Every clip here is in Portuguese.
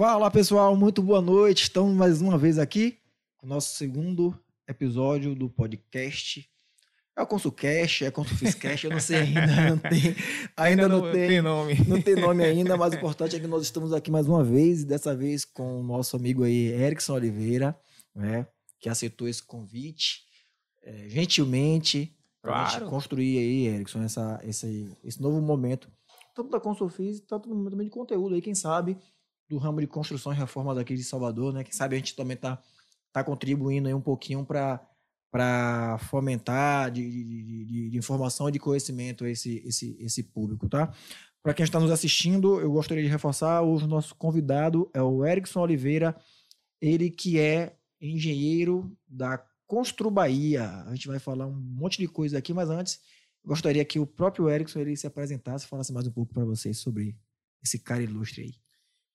Fala pessoal, muito boa noite. Estamos mais uma vez aqui com o nosso segundo episódio do podcast. É o ConsulCast, é o ConsulFisCast, eu não sei ainda, não tem, ainda, não, não, tem, tem, nome. Não tem nome ainda, mas o importante é que nós estamos aqui mais uma vez, e dessa vez com o nosso amigo aí, Erickson Oliveira, né, que aceitou esse convite é, gentilmente para claro. construir aí, Erickson, essa, esse, esse novo momento, tanto da ConsulFis, tanto no momento de conteúdo aí, quem sabe, do ramo de construção e reforma daqui de Salvador, né? Quem sabe a gente também está tá contribuindo aí um pouquinho para para fomentar de, de, de, de, informação e de conhecimento esse, esse, esse público, tá? Para quem está nos assistindo, eu gostaria de reforçar, o nosso convidado é o Erickson Oliveira, ele que é engenheiro da Constru Bahia. A gente vai falar um monte de coisa aqui, mas antes, gostaria que o próprio Erickson ele se apresentasse, falasse mais um pouco para vocês sobre esse cara ilustre aí.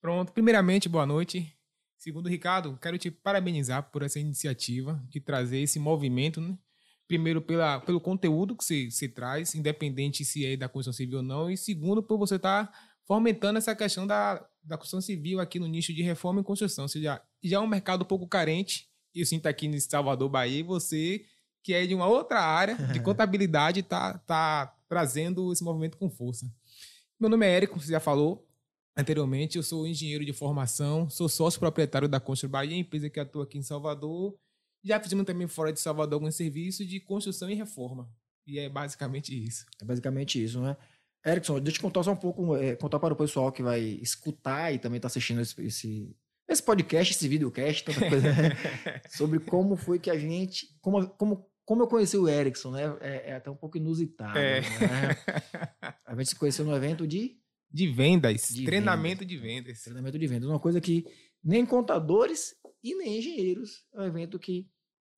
Pronto, primeiramente, boa noite. Segundo, Ricardo, quero te parabenizar por essa iniciativa de trazer esse movimento, né? Primeiro, pela, pelo conteúdo que você, você traz, independente se é da construção civil ou não, e segundo, por você estar tá fomentando essa questão da, da construção civil aqui no nicho de reforma e construção. Ou seja, já é um mercado um pouco carente, eu sinto aqui em Salvador, Bahia, e você, que é de uma outra área de contabilidade, está tá trazendo esse movimento com força. Meu nome é Érico, você já falou, Anteriormente, eu sou engenheiro de formação, sou sócio proprietário da Constru Bahia, empresa que atua aqui em Salvador. Já fizemos também fora de Salvador alguns serviços de construção e reforma. E é basicamente isso. É basicamente isso, né? Erickson, deixa eu contar só um pouco, é, contar para o pessoal que vai escutar e também está assistindo esse, esse, esse, podcast, esse videocast, tanta coisa, né? sobre como foi que a gente, como, como, como eu conheci o Erickson, né? É, é até um pouco inusitado. É. Né? A gente se conheceu no evento de de vendas, de treinamento vendas. de vendas. Treinamento de vendas, uma coisa que nem contadores e nem engenheiros é um evento que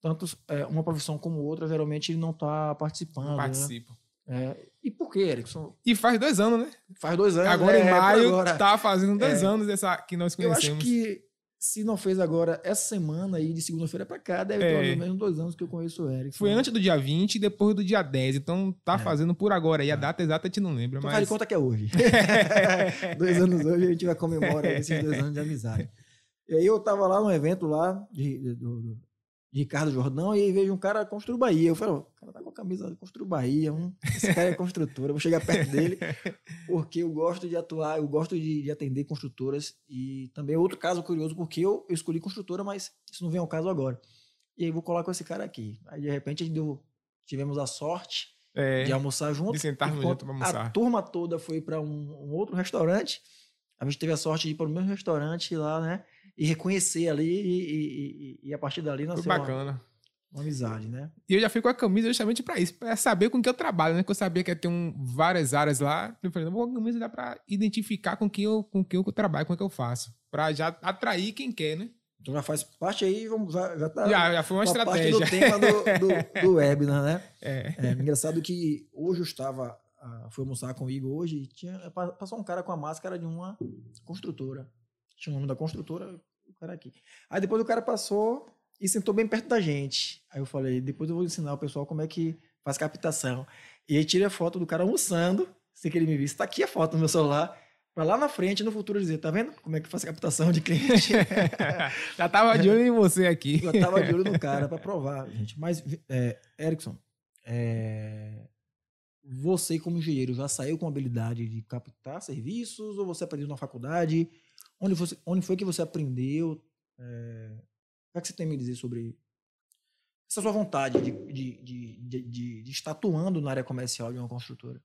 tanto é, uma profissão como outra geralmente não está participando. Não né? participa. Né? É, e por que, Erickson? E faz dois anos, né? Faz dois anos. Agora é, em maio está fazendo dois é. anos dessa que nós conhecemos. Eu acho que se não fez agora essa semana aí, de segunda-feira para cá, deve ter é. pelo menos dois anos que eu conheço o Eric. Foi antes do dia 20 e depois do dia 10. Então tá é. fazendo por agora. E a é. data exata a gente não lembra. Então mas... faz de conta que é hoje. dois anos hoje a gente vai comemorar esses dois anos de amizade. E aí eu tava lá no evento lá de, de, do, Ricardo Jordão e aí vejo um cara construir Bahia. Eu falei, o cara tá com a camisa construir Bahia, um, esse cara é construtor, eu vou chegar perto dele, porque eu gosto de atuar, eu gosto de, de atender construtoras e também outro caso curioso, porque eu, eu, escolhi construtora, mas isso não vem ao caso agora. E aí vou colar com esse cara aqui. Aí de repente a gente deu, tivemos a sorte é, de almoçar junto. De sentarmos junto para almoçar. A turma toda foi para um, um outro restaurante. A gente teve a sorte de ir para o mesmo restaurante lá, né? E reconhecer ali e, e, e a partir dali nasceu Foi bacana. Uma, uma, amizade, né? E eu já fui com a camisa justamente para isso, para saber com que eu trabalho, né? Que eu sabia que ia ter um, várias áreas lá. Eu falei, a camisa dá para identificar com quem eu, com quem eu trabalho, com o que eu faço, para já atrair quem quer, né? Então já faz parte aí, vamos, já, já tá. Já, já foi uma, estratégia. Parte do tema do, do, do webinar, né? É. é. Engraçado que hoje eu estava, uh, fui almoçar comigo hoje e tinha, passou um cara com a máscara de uma construtora tinha o nome da construtora, o cara aqui. Aí depois o cara passou e sentou bem perto da gente. Aí eu falei, depois eu vou ensinar o pessoal como é que faz captação. E aí tirei a foto do cara almoçando, sem que ele me visse. Está aqui a foto no meu celular, para lá na frente, no futuro, dizer, tá vendo como é que faz captação de cliente? Já tava de olho em você aqui. Já tava de olho no cara para provar, gente. Mas, é, Erickson, é, você como engenheiro já saiu com habilidade de captar serviços ou você aprendeu na faculdade? Onde, você, onde foi que você aprendeu? É, o que, é que você tem a me dizer sobre essa sua vontade de, de, de, de, de estar atuando na área comercial de uma construtora?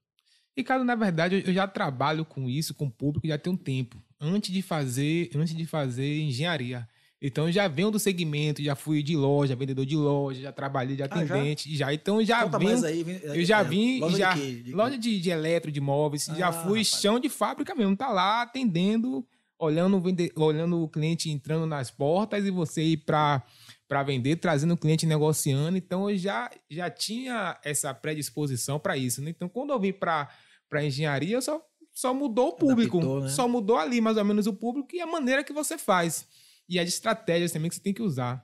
Ricardo, na verdade, eu já trabalho com isso, com o público, já tem um tempo. Antes de fazer, antes de fazer engenharia. Então já venho do segmento, já fui de loja, vendedor de loja, já trabalhei de atendente, ah, já? já? Então já Conta venho, aí, eu já é, vim, loja já de, de loja de, de eletro, de móveis, ah, já fui rapaz. chão de fábrica mesmo, tá lá atendendo olhando, vende, olhando o cliente entrando nas portas e você ir para para vender, trazendo o cliente negociando. Então eu já, já tinha essa predisposição para isso. Né? Então quando eu vim para para engenharia, só só mudou o público, Adaptou, né? só mudou ali mais ou menos o público e a maneira que você faz e as estratégias também que você tem que usar.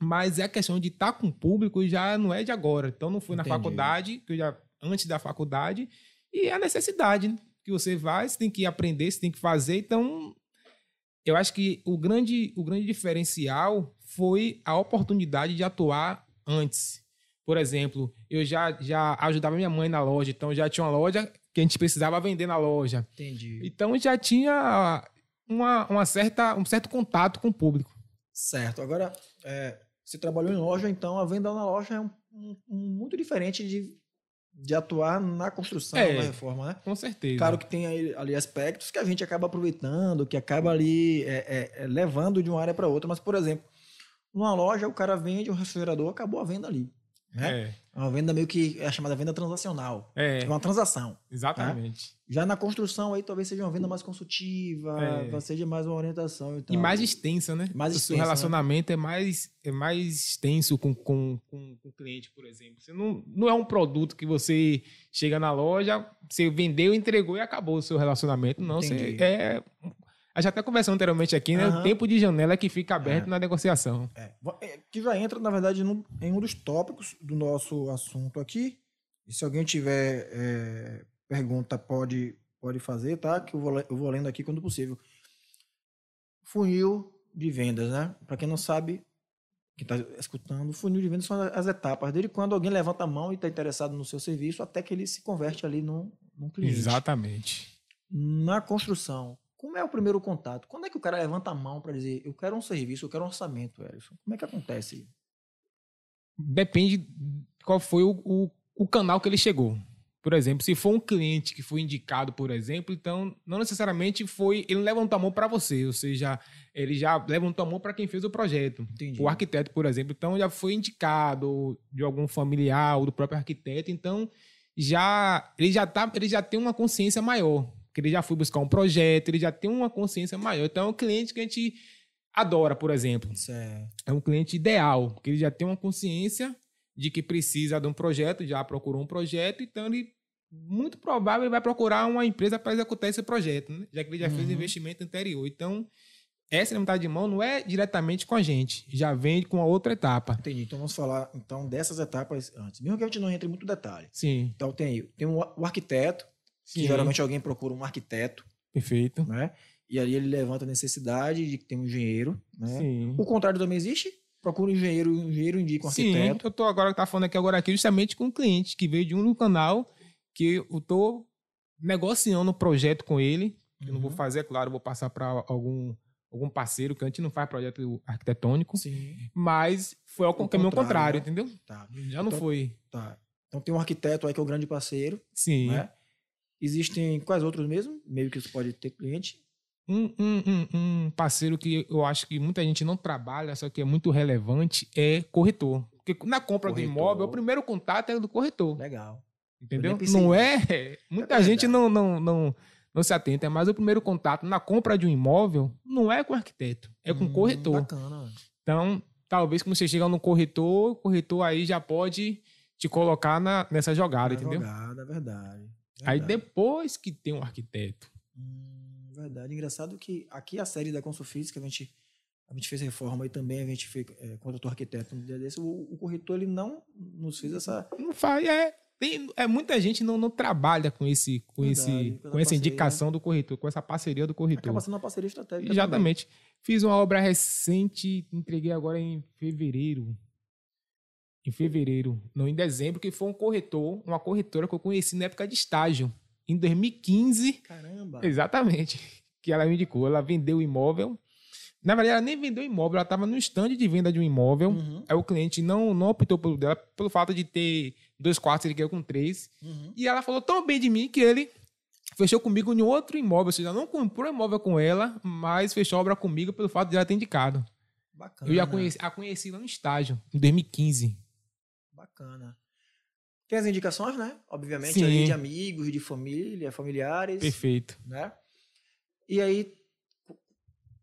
Mas é a questão de estar tá com o público já não é de agora. Então não fui Entendi. na faculdade, que eu já antes da faculdade, e é a necessidade né? que você vai, você tem que aprender, você tem que fazer. Então eu acho que o grande, o grande diferencial foi a oportunidade de atuar antes. Por exemplo, eu já, já ajudava minha mãe na loja, então já tinha uma loja que a gente precisava vender na loja. Entendi. Então já tinha uma, uma certa, um certo contato com o público. Certo. Agora, é, você trabalhou em loja, então a venda na loja é um, um, um muito diferente de, de atuar na construção, É. na reforma, né? Com certeza. Claro que tem aí, ali aspectos que a gente acaba aproveitando, que acaba ali é, é, é, levando de uma área para outra. Mas, por exemplo, numa loja o cara vende um refrigerador, acabou a venda ali. Né? É, uma venda meio que é chamada venda transacional. é, É uma transação. exatamente. Já na construção aí talvez seja uma venda mais consultiva, É. seja mais uma orientação e tal. E mais extensa, né? Mais o seu extensa, né? relacionamento é mais é mais extenso com, com, com, com o cliente, por exemplo. Você não, não é um produto que você chega na loja, você vendeu, entregou e acabou o seu relacionamento. Não, você Entendi. é. A gente até conversou anteriormente aqui, né? Aham. O tempo de janela que fica aberto É. na negociação. É, é, que já entra, na verdade, num- em um dos tópicos do nosso assunto aqui. E se alguém tiver é, pergunta, pode, pode fazer, tá? Que eu vou, eu vou lendo aqui quando possível. Funil de vendas, né? Para quem não sabe, que está escutando, funil de vendas são as etapas. Desde quando alguém levanta a mão e está interessado no seu serviço, até que ele se converte ali num, num cliente. Exatamente. Na construção, como é o primeiro contato? Quando é que o cara levanta a mão para dizer, eu quero um serviço, eu quero um orçamento, Erison? Como é que acontece? Depende qual foi o, o, o canal que ele chegou. Por exemplo, se for um cliente que foi indicado, por exemplo, então não necessariamente foi. Ele levantou a mão para você, ou seja, ele já levantou a mão para quem fez o projeto. Entendi. O arquiteto, por exemplo, então já foi indicado de algum familiar ou do próprio arquiteto, então já ele já tá, ele já tem uma consciência maior, que ele já foi buscar um projeto, ele já tem uma consciência maior. Então é um cliente que a gente adora, por exemplo Certo. é um cliente ideal, porque ele já tem uma consciência de que precisa de um projeto, já procurou um projeto, então ele muito provável ele vai procurar uma empresa para executar esse projeto, né? já que ele já fez Uhum. investimento anterior. Então, essa limitada de mão não é diretamente com a gente, já vem com a outra etapa. Entendi. Então vamos falar então dessas etapas antes. Mesmo que a gente não entre em muito detalhe. Sim, Então tem aí, tem o o arquiteto, que sim, geralmente alguém procura um arquiteto, perfeito. né? E ali ele levanta a necessidade de que tem um engenheiro, né? Sim. O contrário também existe? Procura um engenheiro, o engenheiro indica um Sim, arquiteto. eu tô agora tá falando aqui agora aqui justamente com um cliente que veio de um canal que eu tô negociando um projeto com ele. Eu não vou Uhum. fazer, é claro, vou passar para algum algum parceiro que a gente não faz projeto arquitetônico, Sim. mas foi ao O caminho contrário, contrário, né? entendeu? Tá, Já não Então- foi. tá. Então tem um arquiteto aí que é o grande parceiro, Sim. né? Existem quais outros mesmo? Meio que você pode ter cliente. Um, um, um, um parceiro que eu acho que muita gente não trabalha, só que é muito relevante, é corretor. Porque na compra Corretor. do imóvel, o primeiro contato é do corretor. Legal. Entendeu? Não nisso. é. Muita verdade. gente não, não, não, não se atenta, mas o primeiro contato na compra de um imóvel não é com o arquiteto, é com o Hum, corretor. Bacana. Então, talvez quando você chegar no corretor, o corretor aí já pode te colocar na, nessa jogada, Na entendeu? Jogada, verdade. Aí verdade. depois que tem um arquiteto. Hum, verdade. Engraçado que aqui a série da Consofísica, a gente, a gente fez reforma e também a gente fez, é, contratou arquiteto no dia desse. O, o corretor ele não nos fez essa. Não faz, é. Tem, é muita gente não, não trabalha com esse com Verdade, esse com essa com essa parceria. indicação do corretor, com essa parceria do corretor. Acaba sendo uma parceria estratégica. Exatamente. Fiz uma obra recente, entreguei agora em fevereiro. Em fevereiro, não em dezembro, que foi um corretor, uma corretora que eu conheci na época de estágio, em 2015. também. Caramba. Exatamente. Que ela me indicou. Ela vendeu o imóvel. Na verdade, ela nem vendeu o imóvel, ela estava no stand de venda de um imóvel. Uhum, Aí o cliente não, não optou pelo dela, pelo fato de ter dois quartos, ele queria com três. uhum. E ela falou tão bem de mim que ele fechou comigo em outro imóvel. Ou seja, não comprou imóvel com ela, mas fechou a obra comigo pelo fato de ela ter indicado. Bacana. Eu já conheci, a conheci lá no estágio, em 2015. Bacana. Tem as indicações, né? Obviamente, Sim. ali de amigos, de família, familiares. Perfeito. Né? E aí,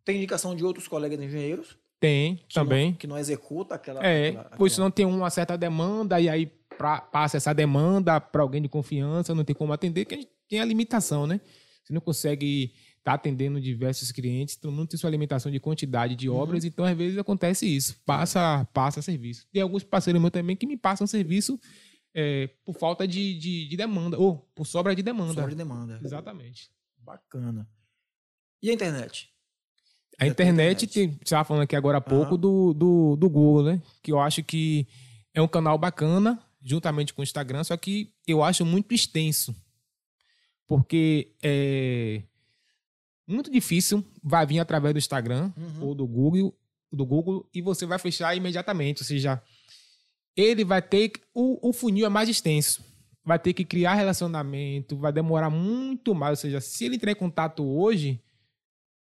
tem indicação de outros colegas engenheiros. Tem que também. Não, que não executa aquela. É, aquela- pois aquela- senão tem uma certa demanda e aí pra, passa essa demanda para alguém de confiança, não tem como atender, que a gente tem a limitação, né? Você não consegue estar atendendo diversos clientes, todo mundo tem sua limitação de quantidade de Uhum. obras, então às vezes acontece isso, passa, passa serviço. Tem alguns parceiros meus também que me passam serviço é, por falta de, de, de demanda, ou por sobra de demanda. Sobra de demanda. Exatamente. Bacana. E a internet? A internet, tem, você estava falando aqui agora há pouco do, do, do Google, né? Que eu acho que é um canal bacana, juntamente com o Instagram, só que eu acho muito extenso. Porque é muito difícil, vai vir através do Instagram Uhum. ou do Google, do Google e você vai fechar imediatamente. Ou seja, ele vai ter. O, o funil é mais extenso. Vai ter que criar relacionamento, vai demorar muito mais. Ou seja, se ele entrar em contato hoje,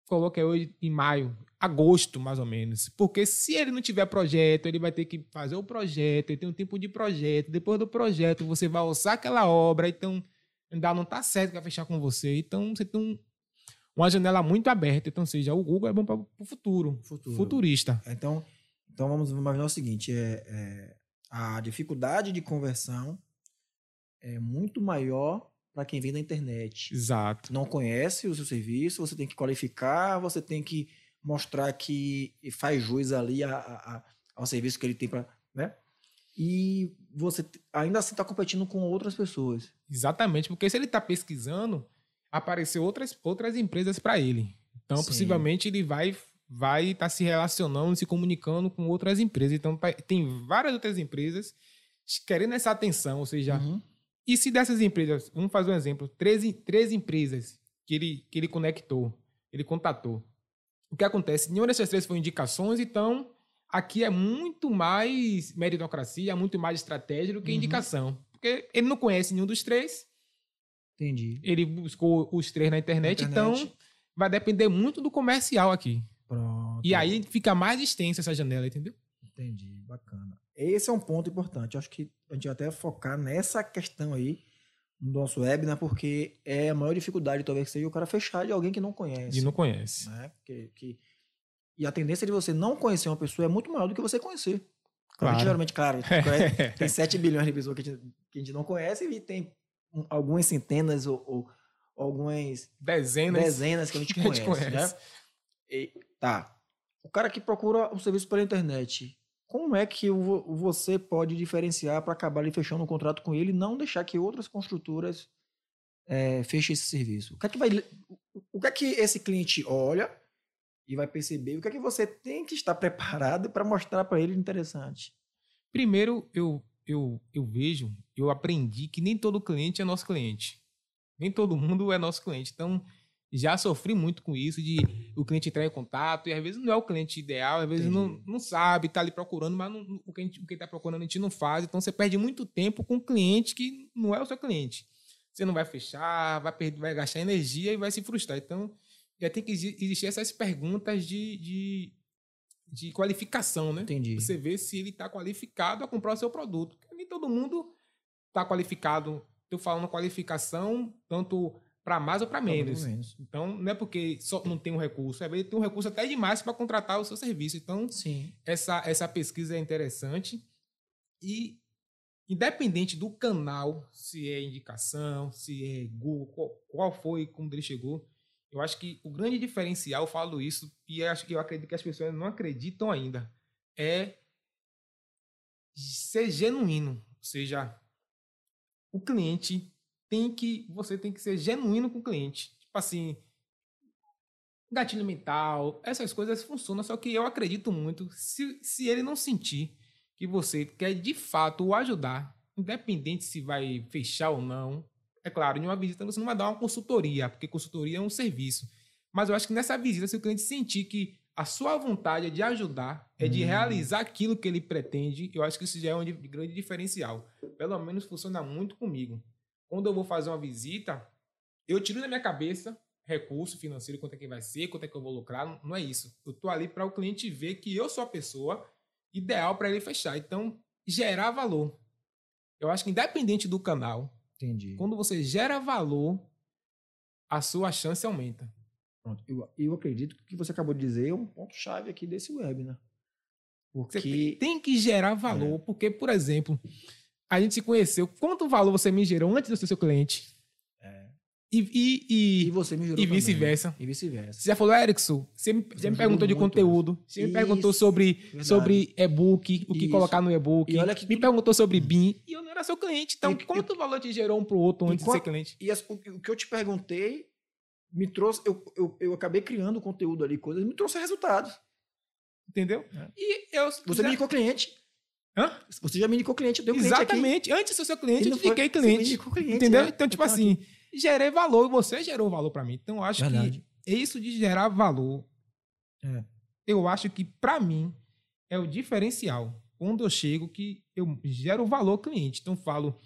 coloca hoje em maio, agosto, mais ou menos. Porque se ele não tiver projeto, ele vai ter que fazer o projeto, ele tem um tempo de projeto. Depois do projeto, você vai orçar aquela obra, então ainda não está certo que vai fechar com você. Então você tem um- uma janela muito aberta. Então, seja, o Google é bom para o futuro, Futuro. futurista. Então, então vamos imaginar o seguinte: é, é, a dificuldade de conversão é muito maior para quem vem da internet. Exato. Não conhece o seu serviço, você tem que qualificar, você tem que mostrar que faz jus ali a- a- a- ao serviço que ele tem para. Né? E você ainda assim está competindo com outras pessoas. Exatamente, porque se ele está pesquisando, apareceu outras, outras empresas para ele. Então, Sim. possivelmente, ele vai vai estar se relacionando, se comunicando com outras empresas. Então, tá- tem várias outras empresas querendo essa atenção. Ou seja, Uhum. e se dessas empresas, vamos fazer um exemplo, três, três empresas que ele, que ele conectou, ele contatou. O que acontece? Nenhuma dessas três foi indicações, então aqui é muito mais meritocracia, muito mais estratégia do que Uhum. indicação. Porque ele não conhece nenhum dos três, Entendi. ele buscou os três na internet, Na internet. então vai depender muito do comercial aqui. Pronto. E aí fica mais extensa essa janela, entendeu? Entendi, bacana. Esse é um ponto importante. Acho que a gente vai até focar nessa questão aí no nosso webinar, porque é a maior dificuldade talvez seja o cara fechar de alguém que não conhece. E não conhece. né? Que, que- E a tendência de você não conhecer uma pessoa é muito maior do que você conhecer. Claro. geralmente, claro, tem 7 bilhões de pessoas que a, gente, que a gente não conhece e tem algumas centenas ou, ou algumas Dezenas. dezenas que a gente que a gente conhece, conhece. né? E, tá. O cara que procura um serviço pela internet, como é que você pode diferenciar para acabar ali fechando um contrato com ele e não deixar que outras construtoras é, fechem esse serviço? O que é que vai, o que é que esse cliente olha e vai perceber? O que é que você tem que estar preparado para mostrar para ele interessante? Primeiro, eu, eu, eu vejo, eu aprendi que nem todo cliente é nosso cliente. Nem todo mundo é nosso cliente. Então, já sofri muito com isso de o cliente entrar em contato e às vezes não é o cliente ideal, às vezes não, Entendi. não sabe, tá ali procurando, mas não- o que gente, o que está procurando a gente não faz. Então, você perde muito tempo com um cliente que não é o seu cliente. Você não vai fechar, vai, perder, vai gastar energia e vai se frustrar. Então, já tem que exi- existir essas perguntas de, de, de qualificação, né? Entendi. Você vê se ele está qualificado a comprar o seu produto. Porque nem todo mundo está qualificado. Estou falando qualificação tanto para mais ou para menos. menos. Então, não é porque só não tem um recurso. Vezes tem um recurso até demais para contratar o seu serviço. Então, Sim. essa, essa pesquisa é interessante. E, independente do canal, se é indicação, se é Google, qual, qual foi, como ele chegou, eu acho que o grande diferencial, eu falo isso, e acho que eu acredito que as pessoas não acreditam ainda, é ser genuíno. Ou seja, o cliente tem que. Você tem que ser genuíno com o cliente. Tipo assim, gatilho mental, essas coisas funcionam, só que eu acredito muito, se, se ele não sentir que você quer de fato o ajudar, independente se vai fechar ou não, é claro, em uma visita você não vai dar uma consultoria, porque consultoria é um serviço. Mas eu acho que nessa visita, se o cliente sentir que a sua vontade é de ajudar, é de Hum. realizar aquilo que ele pretende, eu acho que isso já é um grande diferencial. Pelo menos funciona muito comigo. Quando eu vou fazer uma visita, eu tiro da minha cabeça recurso financeiro, quanto é que vai ser, quanto é que eu vou lucrar, não- não é isso. Eu tô ali para o cliente ver que eu sou a pessoa ideal para ele fechar. Então, gerar valor. Eu acho que independente do canal, Entendi. quando você gera valor, a sua chance aumenta. Pronto. Eu, eu acredito que o que você acabou de dizer é um ponto-chave aqui desse webinar. Você Porque. tem que gerar valor, porque, por exemplo, a gente se conheceu. Quanto valor você me gerou antes de ser seu cliente? E, e, E e, você me jurou e vice-versa. E vice-versa. Você já falou, Erickson, você me, você me perguntou de conteúdo, você me perguntou sobre, verdade. sobre e-book, o que Isso. colocar no e-book, E olha que me tudo- perguntou sobre BIM, e eu não era seu cliente. Então, E- quanto valor te gerou um pro outro antes de qual- ser cliente? E as- o, o que eu te perguntei, me trouxe, eu, eu, eu acabei criando conteúdo ali, coisas, me trouxe resultados. Entendeu? É. E eu. Você me indicou cliente. Hã? Você já me indicou cliente, eu dei um cliente aqui. Exatamente. Antes de ser seu cliente, eu te indiquei cliente. indicou cliente, Entendeu? é. Então, tipo Eu tava assim, gerei valor e você gerou valor pra mim. Então, eu acho Verdade. que isso de gerar valor, É. eu acho que pra mim é o diferencial. Quando eu chego, que eu gero valor ao cliente. Então, eu falo,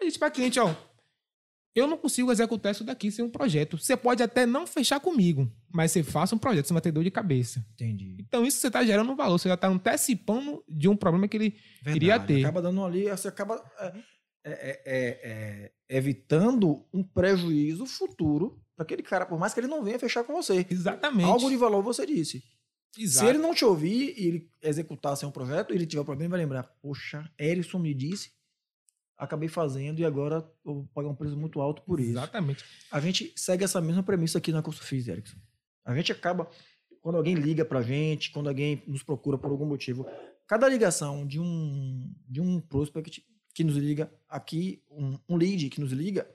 eu disse pra cliente, ó, eu não consigo executar isso daqui sem um projeto. Você pode até não fechar comigo, mas você faça um projeto, você vai ter dor de cabeça. Entendi. Então, isso você está gerando um valor, você já está antecipando de um problema que ele. Verdade. Iria ter. Acaba dando ali, você acaba é, é, é, é, é, evitando um prejuízo futuro para aquele cara, por mais que ele não venha fechar com você. Exatamente. Algo de valor você disse. Exato. Se ele não te ouvir e ele executar sem um projeto, ele tiver problema, vai lembrar: Poxa, Erison me disse, acabei fazendo e agora vou pagar um preço muito alto por isso. Exatamente. A gente segue essa mesma premissa aqui na Curso Fis, Erickson. A gente acaba, quando alguém liga pra gente, quando alguém nos procura por algum motivo, cada ligação de um, de um prospect que nos liga aqui, um, um lead que nos liga,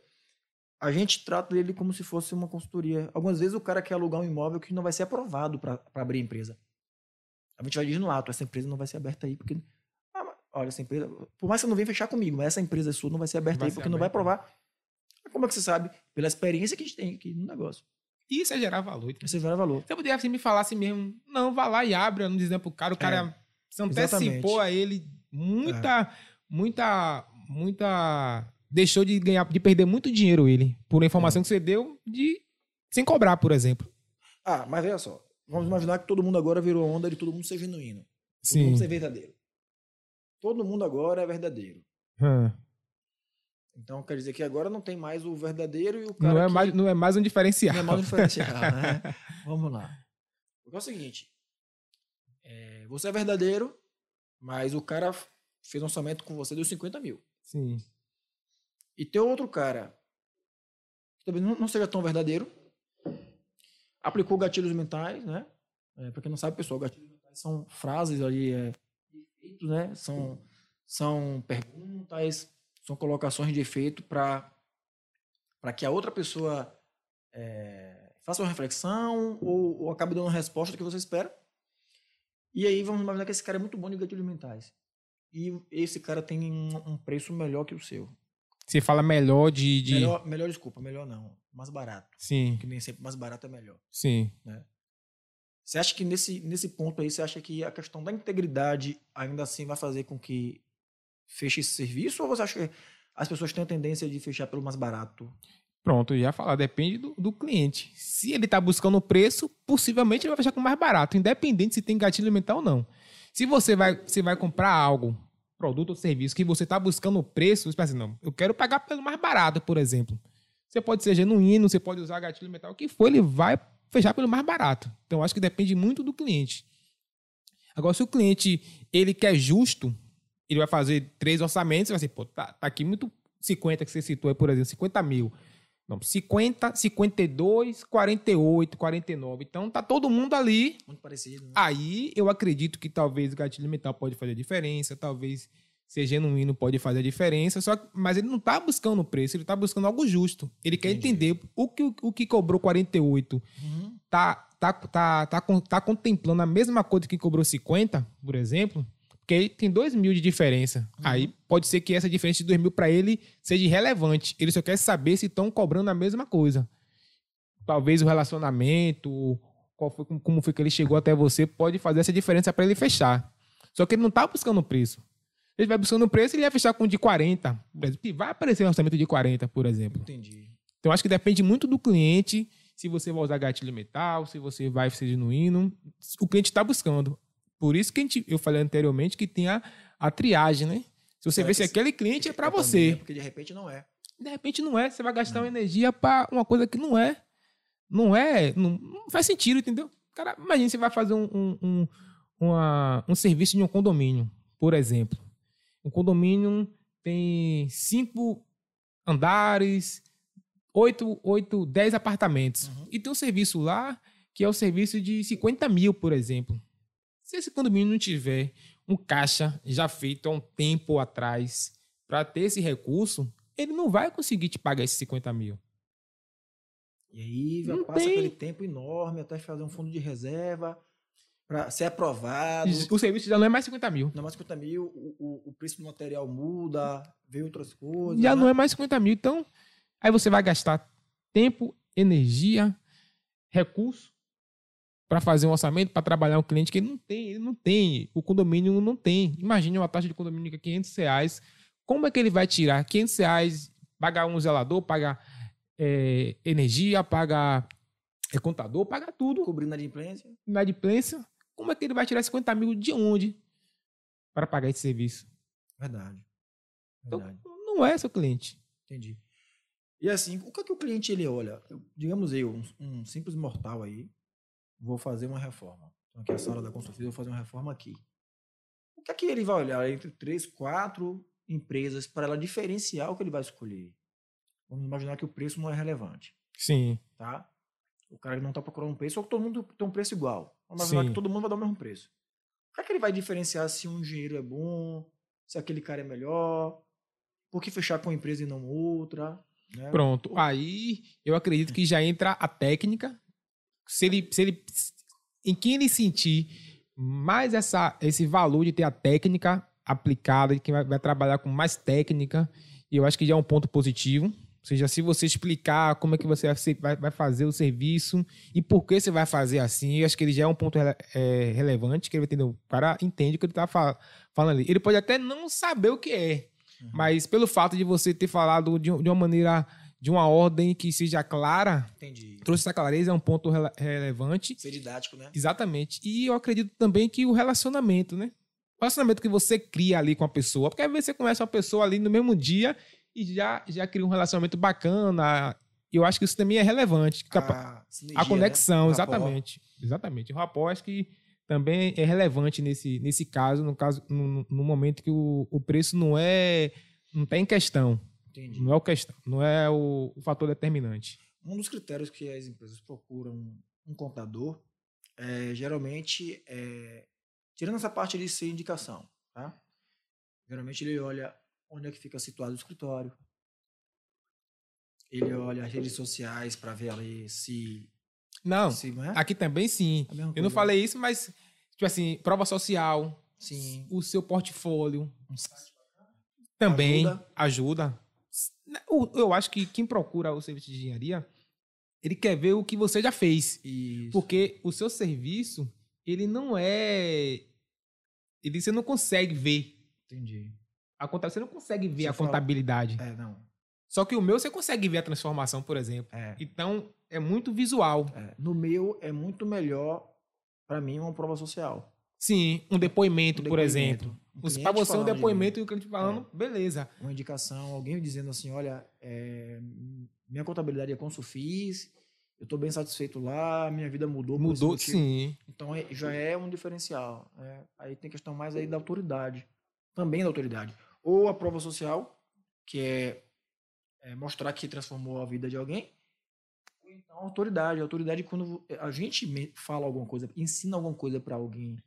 a gente trata ele como se fosse uma consultoria. Algumas vezes o cara quer alugar um imóvel que não vai ser aprovado para abrir a empresa. A gente vai dizer no ato, essa empresa não vai ser aberta aí, porque. Ah, olha, essa empresa. Por mais que você não venha fechar comigo, mas essa empresa sua não vai ser aberta Vai aí, ser porque não vai aberta. aprovar. Como é que você sabe? Pela experiência que a gente tem aqui no negócio. Isso é gerar valor. Você vê valor. Você poderia assim, me falar assim mesmo, não, vá lá e abre, eu não dizendo pro cara, o cara você antecipou exatamente. a ele muita, muita, muita. Deixou de ganhar, de perder muito dinheiro ele, por informação que você deu de sem cobrar, por exemplo. Ah, mas olha só. Vamos imaginar que todo mundo agora virou onda de todo mundo ser genuíno. Todo Sim. mundo ser verdadeiro. Todo mundo agora é verdadeiro. Hum. Então quer dizer que agora não tem mais o verdadeiro e o cara. Não é, que- mais, não é mais um diferencial. Não é mais um diferencial, né? Vamos lá. Porque é o seguinte: é, você é verdadeiro, mas o cara fez um orçamento com você, deu 50 mil. Sim. E tem outro cara que talvez não, seja tão verdadeiro, aplicou gatilhos mentais, né? É, para quem não sabe, pessoal, gatilhos mentais são frases ali, é, né? São, são perguntas, são colocações de efeito para para que a outra pessoa é, faça uma reflexão ou, ou acabe dando uma resposta que você espera. E aí vamos imaginar que esse cara é muito bom de gatilhos mentais. E esse cara tem um, um preço melhor que o seu. Você fala melhor de. de... Melhor, melhor, desculpa, melhor não. Mais barato. Sim, Que nem sempre mais barato é melhor. sim. Você acha que nesse, nesse ponto aí, você acha que a questão da integridade ainda assim vai fazer com que feche esse serviço? Ou você acha que as pessoas têm a tendência de fechar pelo mais barato? Pronto, eu ia falar, depende do, do cliente. Se ele está buscando o preço, possivelmente ele vai fechar com mais barato, independente se tem gatilho mental ou não. Se você vai, você vai comprar algo, produto ou serviço, que você está buscando o preço, você pensa assim, não, eu quero pagar pelo mais barato, por exemplo. Você pode ser genuíno, você pode usar gatilho mental, o que for, ele vai fechar pelo mais barato. Então, acho que depende muito do cliente. Agora, se o cliente ele quer justo, ele vai fazer três orçamentos, vai assim, pô, tá, tá aqui muito 50 que você citou aí, por exemplo, 50 mil. Não, 50, 52, 48, 49. Então tá todo mundo ali. Muito parecido. Né? Aí eu acredito que talvez o gatilho mental pode fazer a diferença, talvez ser genuíno pode fazer a diferença, só que, mas ele não tá buscando o preço, ele tá buscando algo justo. Ele quer Entendi. entender o que, o que cobrou 48 Uhum. tá, tá, tá, tá, tá contemplando a mesma coisa que cobrou 50, por exemplo, porque tem 2 mil de diferença. Uhum. Aí pode ser que essa diferença de 2 mil para ele seja irrelevante. Ele só quer saber se estão cobrando a mesma coisa. Talvez o relacionamento, qual foi, como- foi que ele chegou até você, pode fazer essa diferença para ele fechar. Só que ele não tá buscando o preço. Ele vai buscando o preço e ele vai fechar com de 40. por exemplo. E vai aparecer um orçamento de 40, por exemplo. Entendi. Então, acho que depende muito do cliente, se você vai usar gatilho mental, se você vai ser genuíno. O cliente está buscando. Por isso que gente, eu falei anteriormente que tem a, a triagem, né? Se você Será vê se aquele cliente é para É você. né? Porque de repente não é. De repente não é, você vai Hum. gastar uma energia para uma coisa que não é. Não é, não, não faz sentido, entendeu? Cara, imagina você vai fazer um, um, um, uma- um serviço de um condomínio, por exemplo. Um condomínio tem cinco andares, oito, oito, dez apartamentos. Uhum. E tem um serviço lá que é o serviço de 50 mil, por exemplo. Se esse condomínio não tiver um caixa já feito há um tempo atrás para ter esse recurso, ele não vai conseguir te pagar esses 50 mil. E aí já Não passa tem. aquele tempo enorme até fazer um fundo de reserva para ser aprovado. O serviço já não é mais 50 mil. Não mais 50 mil, o, o, o preço do material muda, vem outras coisas. Já né? não é mais 50 mil. Então, aí você vai gastar tempo, energia, recurso para fazer um orçamento, para trabalhar um cliente que ele não tem, ele não tem, o condomínio não tem. Imagine uma taxa de condomínio que é 500 reais. Como é que ele vai tirar 500 reais, pagar um zelador, pagar eh, energia, pagar eh, contador, pagar tudo, Cobrindo a inadimplência. inadimplência? Como é que ele vai tirar 50 mil de onde para pagar esse serviço? Verdade. Então, Verdade. não é seu cliente. Entendi. E assim, o que é que o cliente ele olha? Eu- digamos eu, um, um simples mortal aí, vou fazer uma reforma. Então aqui é a sala da construção, eu vou fazer uma reforma aqui. O que é que ele vai olhar entre três, quatro empresas para ela diferenciar o que ele vai escolher? Vamos imaginar que o preço não é relevante, Sim. tá? O cara não está procurando um preço, ou todo mundo tem um preço igual. Vamos imaginar Sim. que todo mundo vai dar o mesmo preço. O que é que ele vai diferenciar se um engenheiro é bom, se aquele cara é melhor, por que fechar com uma empresa e não outra? né? Pronto. Aí eu acredito que já entra a técnica. Se ele, se ele, em quem ele sentir mais essa, esse valor de ter a técnica aplicada, de quem vai, vai trabalhar com mais técnica, e eu acho que já é um ponto positivo. Ou seja, se você explicar como é que você vai vai, fazer o serviço e por que você vai fazer assim, eu acho que ele já é um ponto é, relevante, que ele vai entender. O cara entende o que ele está falando ali. Ele pode até não saber o que é, Uhum. mas pelo fato de você ter falado de, de uma maneira, de uma ordem que seja clara, Entendi. trouxe essa clareza, é um ponto rele- relevante. Ser didático, né? Exatamente. E eu acredito também que o relacionamento, né? O relacionamento que você cria ali com a pessoa. Porque às vezes você conhece uma pessoa ali no mesmo dia e já, já cria um relacionamento bacana. E eu acho que isso também é relevante. A, sinergia, A conexão, né? O rapport. exatamente. Exatamente. O rapport acho que também é relevante nesse, nesse caso, no caso, no, no momento que o, o preço não é não está em questão, Entendi. não é o questão, não é o, o fator determinante. Um dos critérios que as empresas procuram um contador é geralmente é, tirando essa parte de ser indicação, tá? Geralmente ele olha onde é que fica situado o escritório. Ele olha as redes sociais para ver ali se, Não, se não é? aqui também sim. Mesma Eu não falei isso, mas tipo assim, prova social, Sim. o seu portfólio Um site também Ajuda. ajuda. O- Eu acho que quem procura o serviço de engenharia, ele quer ver o que você já fez. Isso. Porque o seu serviço, ele não é. Ele, você não consegue ver. Entendi. A conta, você não consegue ver Você a fala- contabilidade. É, não. Só que o meu você consegue ver a transformação, por exemplo. É. Então, é muito visual. É, no meu é muito melhor para mim uma prova social. Sim, um depoimento, Um por depoimento. exemplo. Um Para cliente você, um de depoimento e o cliente falando, beleza. uma indicação, alguém dizendo assim, olha, é, minha contabilidade é com Sufis, eu estou bem satisfeito lá, minha vida mudou. Mudou, sim. Então é- já é um diferencial. né? Aí tem questão mais aí da autoridade, também da autoridade. Ou a prova social, que é, é mostrar que transformou a vida de alguém. Ou então a autoridade. A autoridade quando a gente fala alguma coisa, ensina alguma coisa para alguém.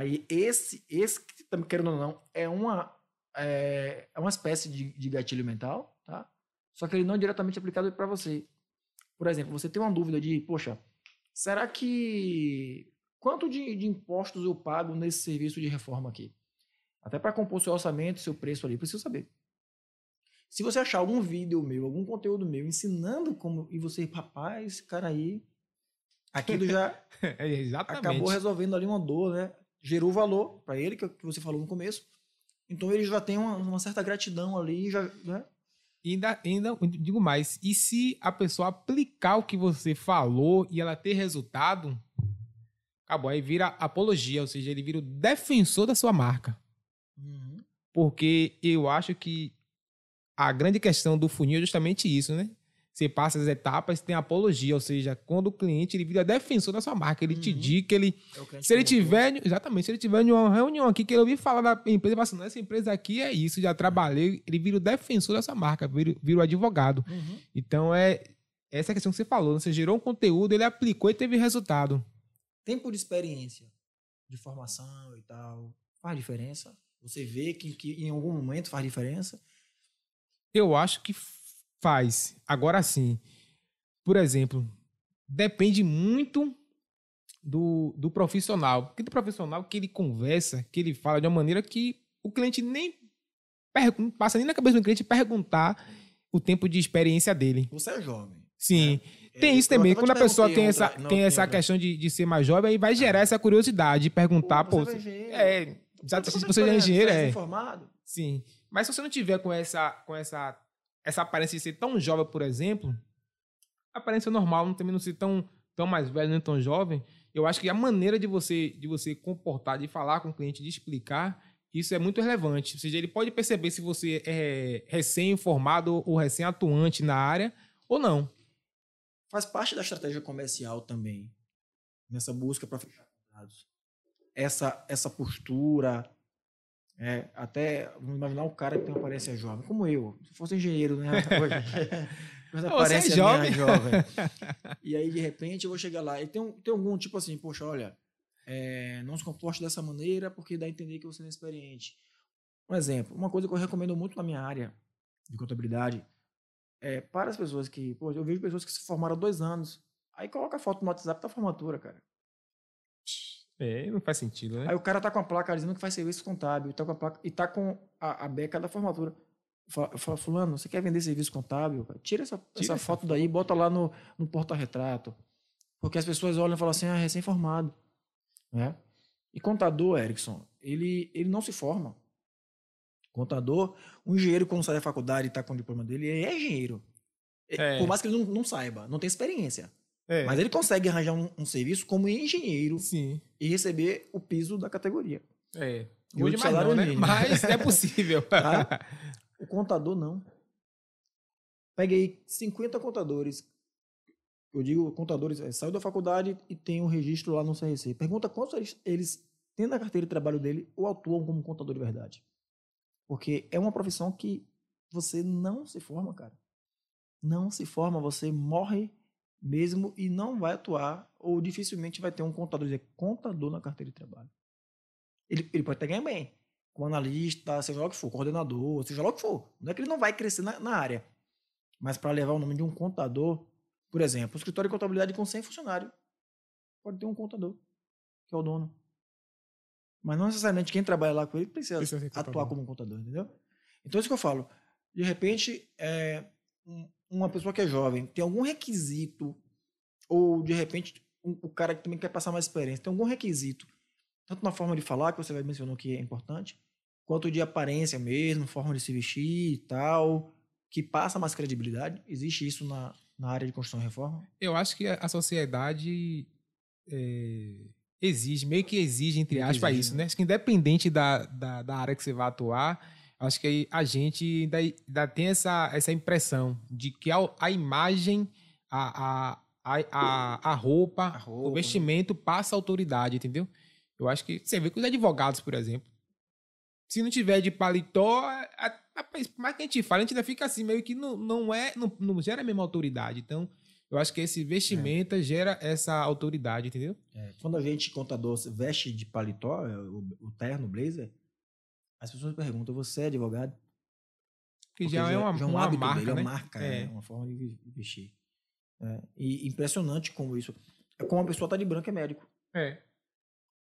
Aí esse, esse que também querendo ou não, é uma é, é uma espécie de, de gatilho mental, tá? Só que ele não é diretamente aplicado para você. Por exemplo, você tem uma dúvida de, poxa, será que quanto de, de impostos eu pago nesse serviço de reforma aqui? Até para compor seu orçamento, seu preço ali, preciso saber. Se você achar algum vídeo meu, algum conteúdo meu ensinando como e você, rapaz, esse cara aí, aquilo já É, exatamente. acabou resolvendo ali uma dor, né? Gerou valor para ele, que, é o que você falou no começo. Então ele já tem uma, uma certa gratidão ali, já, né? E ainda, ainda digo mais, e se a pessoa aplicar o que você falou e ela ter resultado, acabou, aí vira apologia, ou seja, ele vira o defensor da sua marca. Uhum. Porque eu acho que a grande questão do funil é justamente isso, né? Você passa as etapas, tem apologia, ou seja, quando o cliente ele vira defensor da sua marca, ele te Uhum. diz que ele É a se ele tiver, exatamente, se ele tiver em uma reunião aqui que ele ouvir falar da empresa, ele fala assim, "Não, essa empresa aqui é isso, já trabalhei, ele vira o defensor dessa marca, vira, vira o advogado. Uhum. Então é essa questão que você falou, né? você gerou um conteúdo, ele aplicou e teve resultado. Tempo de experiência, de formação e tal, faz diferença. Você vê que, que em algum momento faz diferença. Eu acho que faz. Agora sim, por exemplo, depende muito do, do profissional. Porque do profissional que ele conversa, que ele fala de uma maneira que o cliente nem passa nem na cabeça do cliente perguntar o tempo de experiência dele. Você é jovem. Sim. É. Tem isso também. Quando a pessoa tem essa, tem essa questão de, de ser mais jovem, aí vai gerar essa curiosidade de perguntar, pô. pô é, exato, se você é engenheiro, é. Informado. Sim. Mas se você não tiver com essa, com essa, essa aparência de ser tão jovem, por exemplo, aparência normal, também não ser tão, tão mais velho, nem tão jovem, eu acho que a maneira de você de você comportar, de falar com o cliente, de explicar, isso é muito relevante. Ou seja, ele pode perceber se você é recém-informado ou recém-atuante na área ou não. Faz parte da estratégia comercial também, nessa busca para fechar contratos. Essa, essa postura, é, até, vamos imaginar um cara que tem uma aparência jovem, como eu. Se fosse engenheiro, né? Hoje. Mas aparece é jovem. jovem. E aí, de repente, eu vou chegar lá. E tem, tem algum tipo assim, poxa, olha, é, não se comporte dessa maneira porque dá a entender que você é inexperiente. Um exemplo, uma coisa que eu recomendo muito na minha área de contabilidade é para as pessoas que, pô, eu vejo pessoas que se formaram há dois anos, aí coloca a foto no WhatsApp da formatura, cara. É, não faz sentido, né? Aí o cara tá com a placa dizendo que faz serviço contábil, tá com a placa, e tá com a, a beca da formatura. Eu falo, fulano, você quer vender serviço contábil? Tira essa, Tira essa, essa foto daí, bota lá no, no porta-retrato. Porque as pessoas olham e falam assim, ah, recém-formado. Né? E contador, Erickson, ele, ele não se forma. Contador, um engenheiro, quando sai da faculdade e está com o diploma dele, ele é engenheiro. É. Por mais que ele não, não saiba, não tem experiência. É. Mas ele consegue arranjar um, um serviço como engenheiro Sim. e receber o piso da categoria. É. Hoje mais não, né? Mas é possível. tá? O contador não. Peguei 50 contadores. Eu digo contadores, é, saiu da faculdade e tem um registro lá no CRC. Pergunta quantos eles, eles têm na carteira de trabalho dele ou atuam como contador de verdade. Porque é uma profissão que você não se forma, cara. Não se forma, você morre mesmo e não vai atuar, ou dificilmente vai ter um contador, dizer, contador na carteira de trabalho. Ele, ele pode até ganhar bem, como analista, seja lá o que for, coordenador, seja lá o que for. Não é que ele não vai crescer na, na área. Mas para levar o nome de um contador, por exemplo, o escritório de contabilidade com 100 funcionários, pode ter um contador, que é o dono. Mas não necessariamente quem trabalha lá com ele precisa, precisa atuar como um contador, entendeu? Então, é isso que eu falo. De repente, é, uma pessoa que é jovem tem algum requisito, ou de repente, um, o cara que também quer passar mais experiência, tem algum requisito, tanto na forma de falar, que você vai mencionar que é importante, quanto de aparência mesmo, forma de se vestir e tal, que passa mais credibilidade. Existe isso na, na área de construção e reforma? Eu acho que a sociedade. É exige, meio que exige, entre aspas, exige, isso, né? Acho que independente da, da, da, área que você vai atuar, acho que a gente ainda, ainda tem essa, essa impressão de que a, a imagem, a, a, a, a, roupa, a roupa, o vestimento passa autoridade, entendeu? Eu acho que você vê com os advogados, por exemplo. Se não tiver de paletó, a, a, mais que a gente fala, a gente ainda fica assim, meio que não, não é, não, não gera a mesma autoridade. Então, eu acho que esse vestimenta é. gera essa autoridade, entendeu? É. Quando a gente, contador, veste de paletó, é, o, o terno, o blazer, as pessoas perguntam, você é advogado? Que já, já, é uma, já é uma marca, dele, é né? uma marca, é. é uma forma de vestir. É. E impressionante como isso. É como uma pessoa tá de branco é médico. É.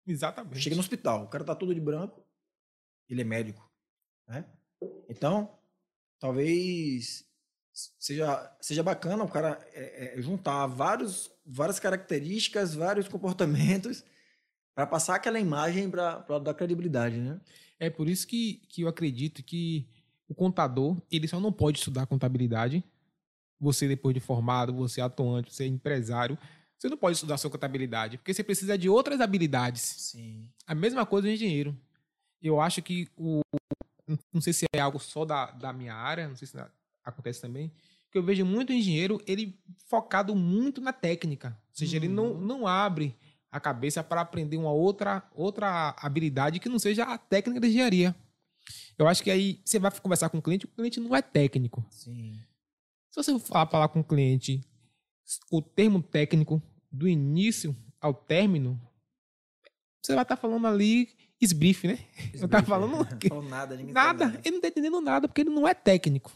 Exatamente. Chega no hospital, o cara tá todo de branco, ele é médico. Né? Então, talvez seja, seja bacana o cara é, é, juntar vários, várias características, vários comportamentos para passar aquela imagem para dar credibilidade, né? É por isso que, que eu acredito que o contador ele só não pode estudar contabilidade. Você depois de formado, você é atuante, você é empresário, você não pode estudar sua contabilidade, porque você precisa de outras habilidades. Sim. A mesma coisa do engenheiro. Eu acho que o não sei se é algo só da, da minha área, não sei se acontece também, que eu vejo muito engenheiro, ele focado muito na técnica. Ou seja, ele não, uhum. não abre a cabeça para aprender uma outra, outra habilidade que não seja a técnica da engenharia. Eu acho que aí você vai conversar com o cliente, o cliente não é técnico. Sim. Se você falar, falar com o cliente o termo técnico do início ao término, você vai estar tá falando ali esbrife, né? Esbrife, não tá falando, é. falando nada, nada. Ele não está entendendo nada porque ele não é técnico.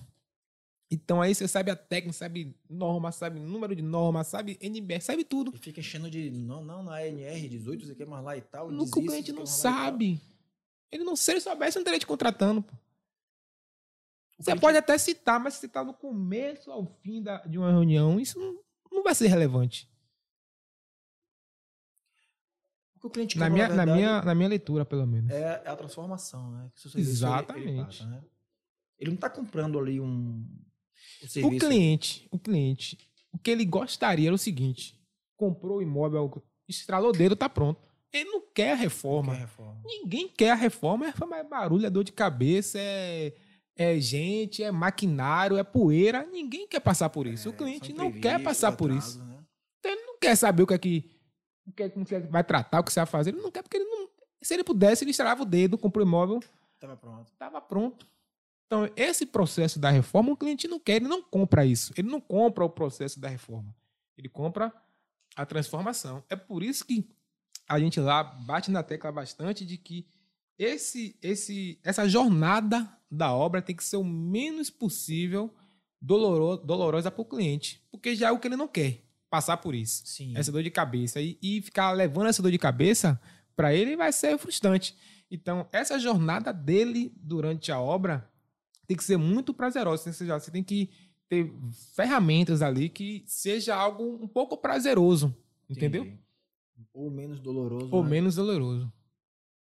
Então aí você sabe a técnica, sabe norma, sabe número de norma, sabe NBR, sabe tudo. E fica enchendo de. Não, não, na NR 18, você quer mais lá e tal. No que o cliente não sabe. Ele não, se ele soubesse, não estaria te contratando. Pô. Você cliente... pode até citar, mas se citar no começo ao fim da, de uma reunião, isso não, não vai ser relevante. O cliente na minha, na, minha, na minha leitura, pelo menos. É, é a transformação, né? Exatamente. Ele, ele, passa, né? ele não está comprando ali um, o, o cliente, o cliente, o que ele gostaria era o seguinte: comprou o imóvel, estralou o dedo, tá pronto. Ele não quer a reforma. Quer reforma. Ninguém quer a reforma. A reforma é barulho, é dor de cabeça, é, é gente, é maquinário, é poeira. Ninguém quer passar por isso. É, o cliente não quer passar atraso, por isso. Né? Então ele não quer saber o que é que, o que, é que você vai tratar, o que você vai fazer. Ele não quer, porque ele não. Se ele pudesse, ele estralava o dedo, comprou o imóvel. Tava pronto. Tava pronto. Então, esse processo da reforma, o cliente não quer, ele não compra isso. Ele não compra o processo da reforma. Ele compra a transformação. É por isso que a gente lá bate na tecla bastante de que esse, esse, essa jornada da obra tem que ser o menos possível doloroso, dolorosa para o cliente, porque já é o que ele não quer, passar por isso. Sim. Essa dor de cabeça. E, e ficar levando essa dor de cabeça, para ele vai ser frustrante. Então, essa jornada dele durante a obra tem que ser muito prazerosa. Seja, você tem que ter ferramentas ali que seja algo um pouco prazeroso. Entendeu? Entendi. Ou menos doloroso. Ou né? menos doloroso.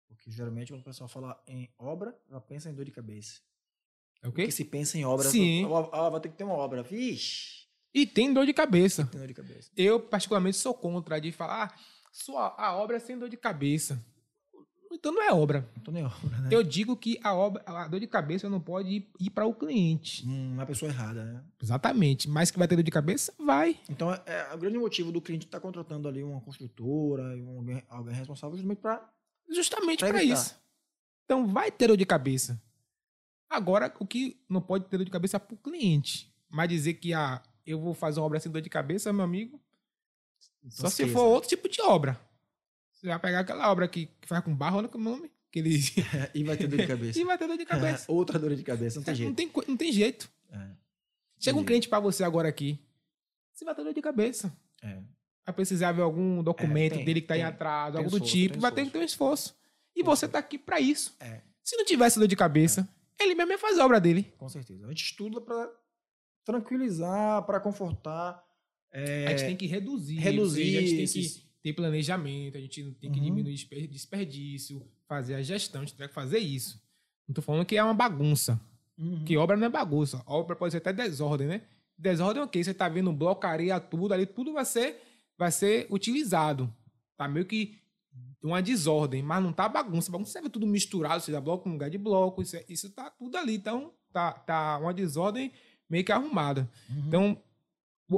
Porque geralmente quando o pessoal fala em obra, ela pensa em dor de cabeça. É o quê? Porque se pensa em obra, Sim. Ah, vai ter que ter uma obra. Vixe. E tem dor de cabeça. Tem dor de cabeça. Eu, particularmente, sou contra de falar, ah, sua, a obra é sem dor de cabeça. Então não é obra. Então não é obra, né? Eu digo que a obra, a dor de cabeça não pode ir, para o cliente. Hum, uma pessoa errada, né? Exatamente. Mas que vai ter dor de cabeça, vai. Então é, é o grande motivo do cliente estar tá contratando ali uma construtora, um, alguém, alguém responsável justamente para justamente para isso. Então vai ter dor de cabeça. Agora, o que não pode ter dor de cabeça é para o cliente. Mas dizer que ah, eu vou fazer uma obra sem dor de cabeça, meu amigo, só se for outro tipo de obra. Você vai pegar aquela obra que, que faz com barro, olha como é o nome. Aquele... e vai ter dor de cabeça. e vai ter dor de cabeça. Outra dor de cabeça, não tem jeito. Não tem, não tem jeito. É. Chega um cliente para você agora aqui. Você vai ter dor de cabeça. É. Vai precisar ver algum documento é, tem, dele que está em atraso, algo do esforço, tipo. Vai ter que ter um esforço. E você está aqui para isso. É. Se não tivesse dor de cabeça, é. ele mesmo ia fazer a obra dele. Com certeza. A gente estuda para tranquilizar, para confortar. É, a gente tem que reduzir. Reduzir. a gente tem que ter planejamento, a gente tem que uhum. diminuir desperdício, fazer a gestão, a gente tem que fazer isso. Não tô falando que é uma bagunça. Uhum. Que obra não é bagunça. Obra pode ser até desordem, né? Desordem é o quê? Você tá vendo bloco, areia, tudo ali, tudo vai ser, vai ser utilizado. Tá meio que uma desordem, mas não tá bagunça. Bagunça serve tudo misturado, seja bloco com lugar de bloco, isso, é, isso tá tudo ali. Então, tá, tá uma desordem meio que arrumada. Uhum. Então,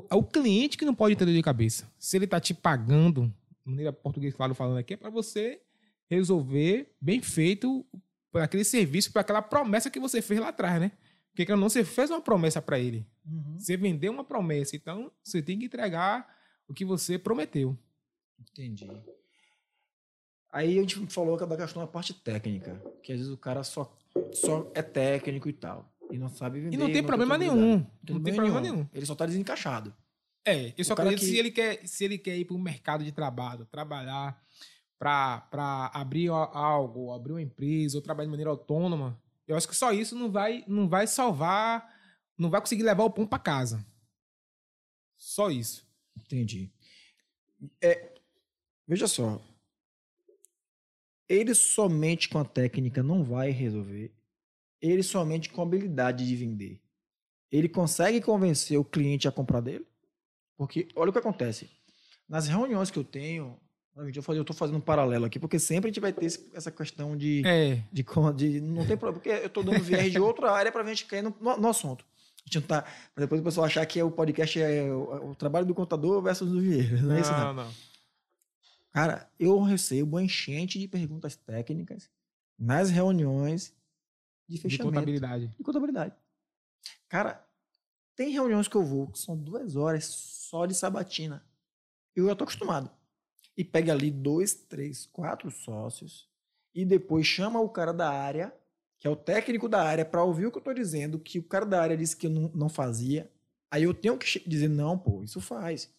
é o cliente que não pode ter dor de cabeça. Se ele está te pagando, maneira português claro falando aqui, é para você resolver bem feito por aquele serviço, por aquela promessa que você fez lá atrás, né? Porque não você fez uma promessa para ele. Uhum. Você vendeu uma promessa, então você tem que entregar o que você prometeu. Entendi. Aí a gente falou da questão da parte técnica, que às vezes o cara só, só é técnico e tal. E não sabe vender. E não tem não problema nenhum. Não tem, problema nenhum. nenhum. Ele só tá desencaixado. É, eu só acredito que... se ele quer, se ele quer ir para o mercado de trabalho, trabalhar para abrir algo, abrir uma empresa, ou trabalhar de maneira autônoma, eu acho que só isso não vai, não vai salvar, não vai conseguir levar o pão para casa. Só isso. Entendi. É, veja só. Ele somente com a técnica não vai resolver ele somente com habilidade de vender. Ele consegue convencer o cliente a comprar dele? Porque olha o que acontece. Nas reuniões que eu tenho, eu estou fazendo um paralelo aqui, porque sempre a gente vai ter essa questão de. É. de, de não tem problema, porque eu estou dando viés de outra área para a gente cair no, no, no, assunto. A gente não tá. Depois o pessoal achar que é o podcast é o, o trabalho do contador versus do Vieira. Não, não é isso, não. não. Cara, eu recebo uma enchente de perguntas técnicas nas reuniões de fechamento. De contabilidade. De contabilidade. Cara, tem reuniões que eu vou que são duas horas só de sabatina. Eu já tô acostumado. E pega ali dois, três, quatro sócios e depois chama o cara da área que é o técnico da área, para ouvir o que eu estou dizendo, que o cara da área disse que eu não, não fazia, aí eu tenho que dizer, não, pô, isso faz.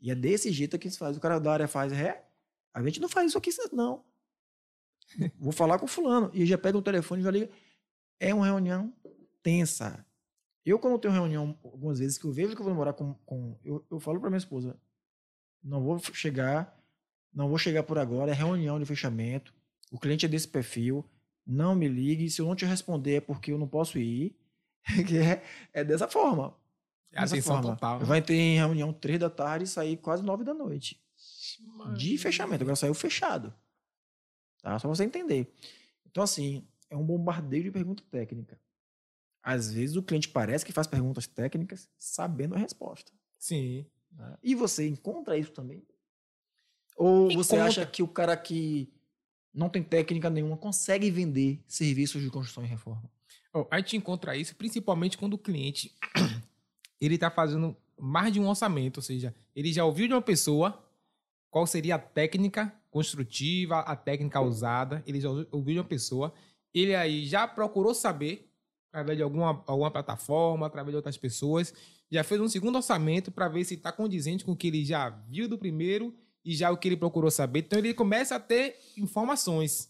E é desse jeito que se faz. O cara da área faz, é, a gente não faz isso aqui, não. Vou falar com fulano. E já pega o telefone e já liga. É uma reunião tensa. Eu, quando tenho reunião, algumas vezes que eu vejo que eu vou demorar com. com eu, eu falo para minha esposa: não vou chegar, não vou chegar por agora, é reunião de fechamento. O cliente é desse perfil, não me ligue. Se eu não te responder é porque eu não posso ir. é, é dessa forma. É dessa forma. Total, né? Vai ter reunião três da tarde e sair quase nove da noite. Mano. De fechamento. Agora saiu fechado. Tá? Só você entender. Então, assim, é um bombardeio de pergunta técnica. Às vezes o cliente parece que faz perguntas técnicas sabendo a resposta. Sim. Né? E você encontra isso também? Ou encontra. você acha que o cara que não tem técnica nenhuma consegue vender serviços de construção e reforma? Oh, a gente encontra isso principalmente quando o cliente ele está fazendo mais de um orçamento, ou seja, ele já ouviu de uma pessoa qual seria a técnica construtiva, a técnica usada, ele já ouviu de uma pessoa, ele aí já procurou saber através de alguma, alguma plataforma, através de outras pessoas, já fez um segundo orçamento para ver se está condizente com o que ele já viu do primeiro e já o que ele procurou saber. Então ele começa a ter informações.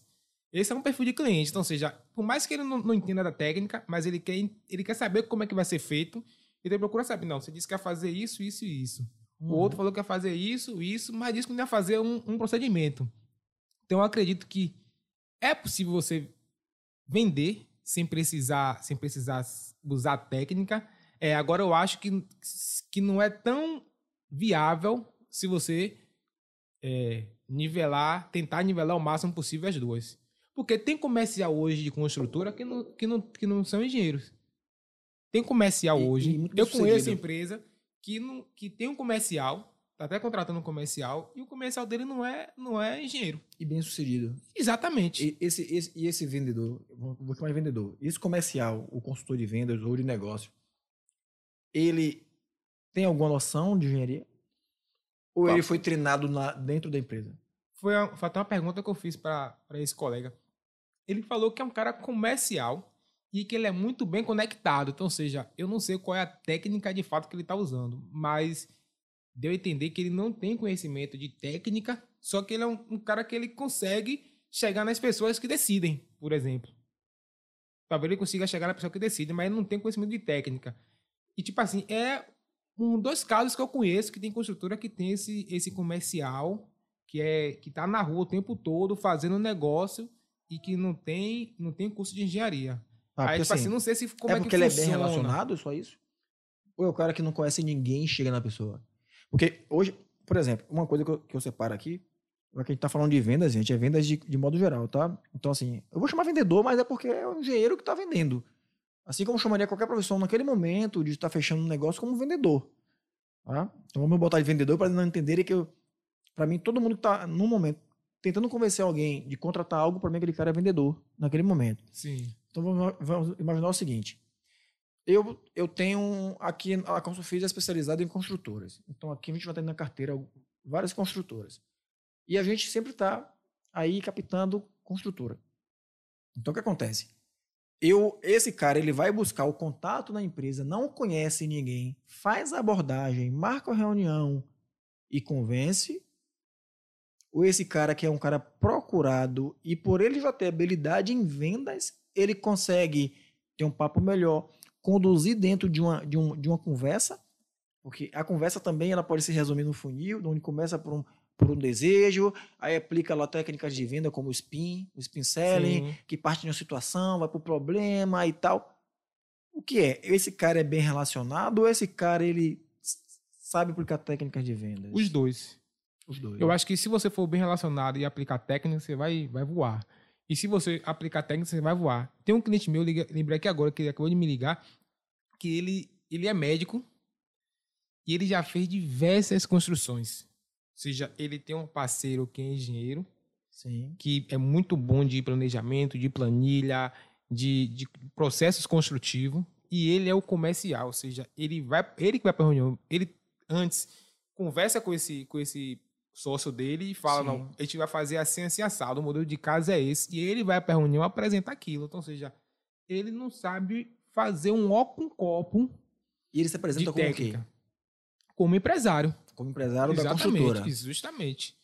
Esse é um perfil de cliente. Então, ou seja, por mais que ele não, não entenda da técnica, mas ele quer, ele quer saber como é que vai ser feito, então ele procura saber. Não, você disse que quer fazer isso, isso e isso. Uhum. O outro falou que ia fazer isso, isso, mas disse que não ia fazer um, um procedimento. Então eu acredito que é possível você vender sem precisar, sem precisar usar técnica. É, agora eu acho que, que não é tão viável se você é, nivelar, tentar nivelar o máximo possível as duas. Porque tem comercial hoje de construtora que não, que não, que não são engenheiros. Tem comercial e, hoje. E eu conheço a empresa que, não, que tem um comercial, tá até contratando um comercial, e o comercial dele não é, não é engenheiro. E bem sucedido. Exatamente. E esse, esse, e esse vendedor, vou chamar de vendedor, esse comercial, o consultor de vendas ou de negócio, ele tem alguma noção de engenharia? Ou Qual? ele foi treinado na, dentro da empresa? Foi, a, foi até uma pergunta que eu fiz para esse colega. Ele falou que é um cara comercial e que ele é muito bem conectado. Então, ou seja, eu não sei qual é a técnica de fato que ele está usando, mas deu a entender que ele não tem conhecimento de técnica, só que ele é um, um, cara que ele consegue chegar nas pessoas que decidem, por exemplo. Talvez ele consiga chegar na pessoa que decide, mas ele não tem conhecimento de técnica. E, tipo assim, é um dos casos que eu conheço que tem construtora que tem esse, esse comercial que é que tá na rua o tempo todo fazendo negócio e que não tem não tem curso de engenharia. Ah, Aí, tipo assim, assim, não sei se como é, é porque ele funciona. é bem relacionado, só isso? Ou é o cara que não conhece ninguém chega na pessoa? Porque hoje, por exemplo, uma coisa que eu, que eu separo aqui, é que a gente tá falando de vendas, gente, é vendas de, de modo geral, tá? Então, assim, eu vou chamar vendedor, mas é porque é o engenheiro que tá vendendo. Assim como chamaria qualquer profissão naquele momento de estar fechando um negócio como vendedor. Tá? Então vamos botar de vendedor para não entenderem que para mim todo mundo que tá no momento tentando convencer alguém de contratar algo, para mim aquele cara é vendedor naquele momento. Sim. Então vamos, vamos imaginar o seguinte. Eu, eu tenho aqui, a Construfis é especializada em construtoras. Então aqui a gente vai ter na carteira várias construtoras. E a gente sempre está aí captando construtora. Então o que acontece? Eu, esse cara ele vai buscar o contato na empresa, não conhece ninguém, faz a abordagem, marca a reunião e convence. Ou esse cara que é um cara procurado e por ele já ter habilidade em vendas, ele consegue ter um papo melhor, conduzir dentro de uma, de, um, de uma conversa, porque a conversa também ela pode se resumir no funil, onde começa por um, por um desejo, aí aplica lá técnicas de venda como o spin, o spin selling, Sim. que parte de uma situação, vai para o problema e tal. O que é? Esse cara é bem relacionado ou esse cara ele sabe aplicar técnicas de venda? Os dois. Os dois. Eu acho que se você for bem relacionado e aplicar técnicas, você vai, vai voar. E se você aplicar técnica, você vai voar. Tem um cliente meu, lembrei aqui agora, que ele acabou de me ligar, que ele, ele é médico e ele já fez diversas construções. Ou seja, ele tem um parceiro que é engenheiro, Sim. que é muito bom de planejamento, de planilha, de, de processos construtivos, e ele é o comercial, ou seja, ele vai, ele que vai para a reunião, ele antes conversa com esse, com esse sócio dele e fala, Sim. não, a gente vai fazer assim, assim, assado, o modelo de casa é esse. E ele vai para a reunião apresentar aquilo. Então, ou seja, ele não sabe fazer um ó com copo E ele se apresenta como o quê? Como empresário. Como empresário da Exatamente, construtora. isso, justamente.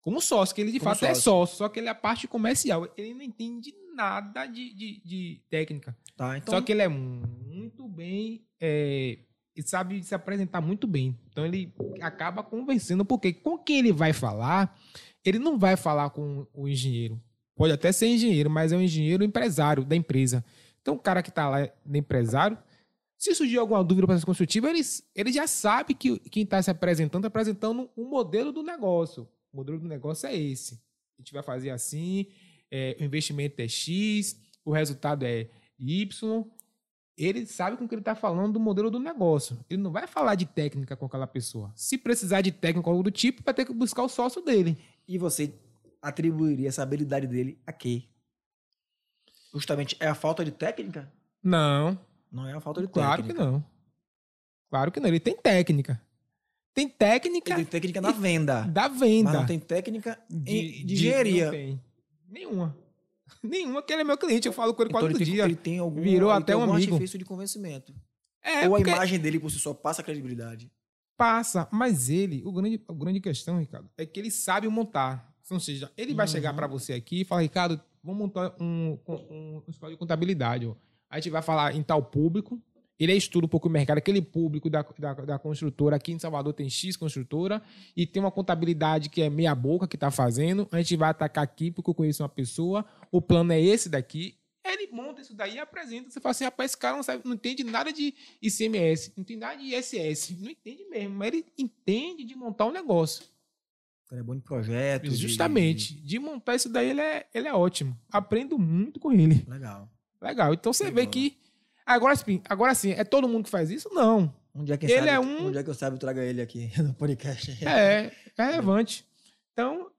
Como sócio, que ele de Como fato é sócio. sócio, só que ele é a parte comercial. Ele não entende nada de, de, de técnica. Tá, então, Só que ele é muito bem. É, ele sabe se apresentar muito bem. Então ele acaba convencendo, porque com quem ele vai falar, ele não vai falar com o engenheiro. Pode até ser engenheiro, mas é um engenheiro empresário da empresa. Então o cara que está lá de empresário, se surgir alguma dúvida do processo construtivo, ele, ele já sabe que quem está se apresentando está apresentando um modelo do negócio. O modelo do negócio é esse. A gente vai fazer assim, é, o investimento é X, o resultado é Y. Ele sabe com o que ele está falando do modelo do negócio. Ele não vai falar de técnica com aquela pessoa. Se precisar de técnica ou algo do tipo, vai ter que buscar o sócio dele. E você atribuiria essa habilidade dele a quê? Justamente é a falta de técnica? Não, Não é a falta de claro que técnica. não. Claro que não. Ele tem técnica. Tem técnica Ele tem técnica na venda. da venda. Mas não tem técnica em- de, engenharia. Não tem. Nenhuma. Nenhuma, que ele é meu cliente. Eu falo com ele Então quase ele todo tem, dia. ele tem algum, Virou ele até tem um amigo. artifício de convencimento. É, Ou a imagem dele por si só passa credibilidade. passa. Mas ele, o grande, a grande questão, Ricardo, é que ele sabe montar. Ou seja, ele vai Uhum. chegar para você aqui e falar, Ricardo, vamos montar um, um, um escola de contabilidade. Ó. A gente vai falar em tal público. Ele estuda um pouco o mercado, aquele público da, da, da construtora. Aqui em Salvador tem X construtora e tem uma contabilidade que é meia boca que está fazendo. A gente vai atacar aqui porque eu conheço uma pessoa. O plano é esse daqui. Ele monta isso daí e apresenta. Você fala assim, rapaz, esse cara não, sabe, não entende nada de ICMS, não entende nada de ISS. Não entende mesmo, mas ele entende de montar um negócio. Ele é bom de projeto. de- Justamente. De montar isso daí, ele é, ele é ótimo. Aprendo muito com ele. de- Legal. Legal. Então você vê Legal. que. Agora, sim- agora sim, é todo mundo que faz isso? Não. Um dia, quem Ele sabe, é um- um dia que eu sabe, eu trago ele aqui no podcast. É, é relevante. Então,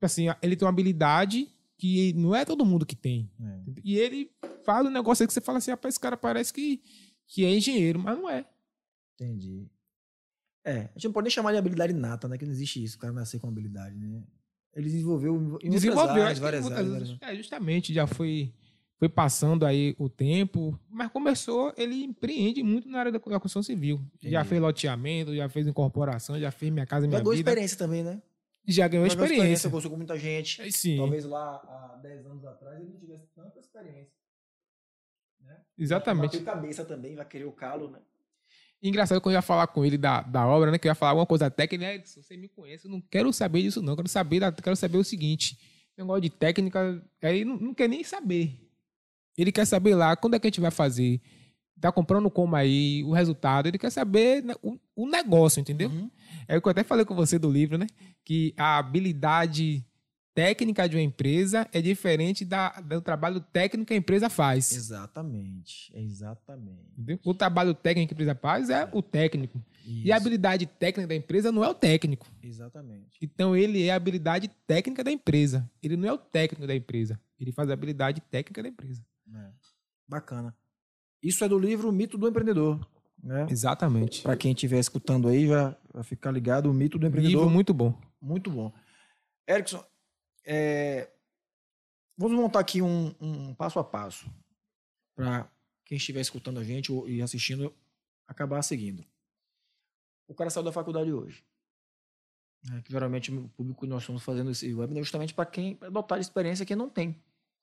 assim, ele tem uma habilidade que não é todo mundo que tem. É. E ele fala um negócio aí que você fala assim, rapaz, esse cara parece que, que é engenheiro, mas não é. Entendi. É, a gente não pode nem chamar de habilidade nata, né? Que não existe isso, o cara nascer com habilidade, né? Ele desenvolveu em Desenvolveu. áreas, acho que várias áreas. É, justamente, já foi, foi passando aí o tempo, mas começou, ele empreende muito na área da, construção civil. Já Entendi. fez loteamento, já fez incorporação, já fez minha casa, minha Pegou vida. experiência também, né? Já ganhou Pegou experiência. Conversou com muita gente. É, Sim, Talvez lá há 10 anos atrás ele não tivesse tanta experiência. Né? exatamente. Bateu cabeça também, vai querer o calo, né? Engraçado quando eu ia falar com ele da, da obra, né? Que eu ia falar alguma coisa técnica, Edson, você me conhece, eu não quero saber disso, não. Eu quero saber, da, quero saber o seguinte: negócio de técnica, aí não, não quer nem saber. Ele quer saber lá quando é que a gente vai fazer. Tá comprando como aí, o resultado. Ele quer saber né, o, o negócio, entendeu? Uhum. É o que eu até falei com você do livro, né? Que a habilidade técnica de uma empresa é diferente da, do trabalho técnico que a empresa faz. Exatamente, exatamente. Entendeu? O trabalho técnico que a empresa faz é o técnico. E a Isso, habilidade técnica da empresa não é o técnico. Exatamente. Então ele é a habilidade técnica da empresa. Ele não é o técnico da empresa. Ele faz a habilidade técnica da empresa. É. Bacana. Isso é do livro O Mito do Empreendedor. Né? Exatamente. Para quem estiver escutando aí, já vai ficar ligado. O Mito do Empreendedor. Livro muito bom. Muito bom. Erickson, é, vamos montar aqui um, um passo a passo para quem estiver escutando a gente ou- e assistindo acabar seguindo. O cara saiu da faculdade hoje. né, que geralmente o público que nós estamos fazendo esse webinar é justamente para quem pra dotar de experiência quem não tem.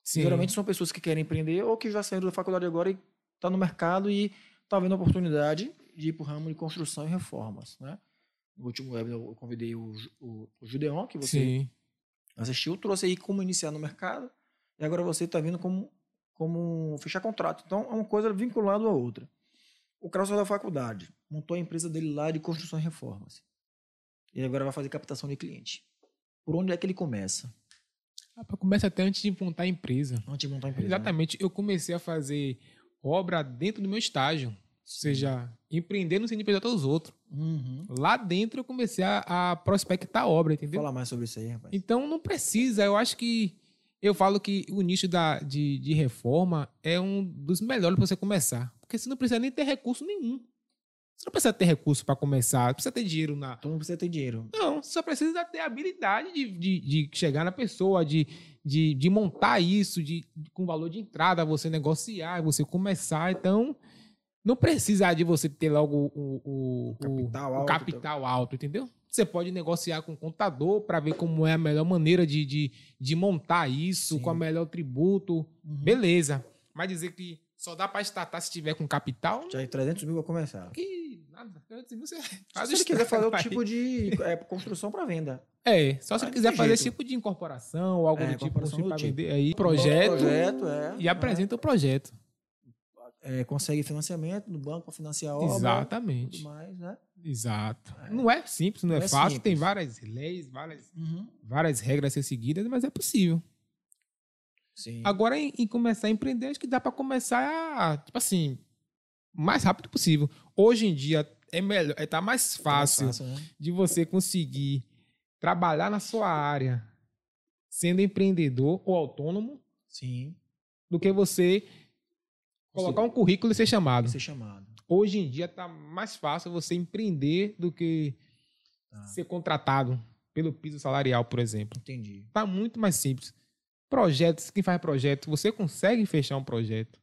Sim. Geralmente são pessoas que querem empreender ou que já saíram da faculdade agora e está no mercado e está vendo a oportunidade de ir para o ramo de construção e reformas. Né? No último webinar eu convidei o, o, o Judeon, que você Sim. assistiu, trouxe aí como iniciar no mercado e agora você está vindo como, como fechar contrato. Então é uma coisa vinculada à outra. O cara saiu da faculdade, montou a empresa dele lá de construção e reformas. E agora vai fazer captação de cliente. Por onde é que ele começa? Rapaz, Começa até antes de montar a empresa. Antes de montar a empresa. né? Exatamente. Eu comecei a fazer obra dentro do meu estágio. Ou seja, empreender no sentido de empreender todos os outros. Uhum. Lá dentro eu comecei a, a prospectar a obra, entendeu? Fala mais sobre isso aí, rapaz. Então não precisa. Eu acho que eu falo que o nicho da, de, de reforma é um dos melhores para você começar. Porque você não precisa nem ter recurso nenhum. Você não precisa ter recurso para começar, não precisa ter dinheiro na. Todo mundo precisa ter dinheiro. Não, você só precisa ter habilidade de, de, de chegar na pessoa, de, de, de montar isso, de, de- com valor de entrada, você negociar, você começar. Então, não precisa de você ter logo o, o, o- Capital o alto, capital alto, entendeu? Você pode negociar com o contador para ver como é a melhor maneira de, de, de montar isso, Sim. com a melhor tributo. Uhum. Beleza. Mas dizer que só dá para startar se tiver com capital, Já é 300 mil para começar. que nada. Você faz Se o ele quiser fazer outro estrago tipo de é, construção para venda. É, só se ele quiser tem fazer esse tipo de incorporação ou algo É, do tipo, assim, do pra tipo. vender aí, projeto, projeto, é. e apresenta o projeto. É, consegue financiamento no banco para financiar a obra. Exatamente. Mais, né? Exato. Não é simples, não, Não é, é fácil, tem simples. várias leis, várias, Uhum. várias regras a ser seguidas, mas é possível. Sim. Agora, em, em começar a empreender, acho que dá para começar, a, tipo assim, o mais rápido possível. Hoje em dia, é melhor, é, tá mais fácil né? de você conseguir trabalhar na sua área sendo empreendedor ou autônomo Sim. do que você colocar um currículo e ser chamado. Ser chamado. Hoje em dia tá mais fácil você empreender do que Tá. ser contratado pelo piso salarial, por exemplo. Entendi. Tá muito mais simples. Projetos, quem faz projeto, você consegue fechar um projeto.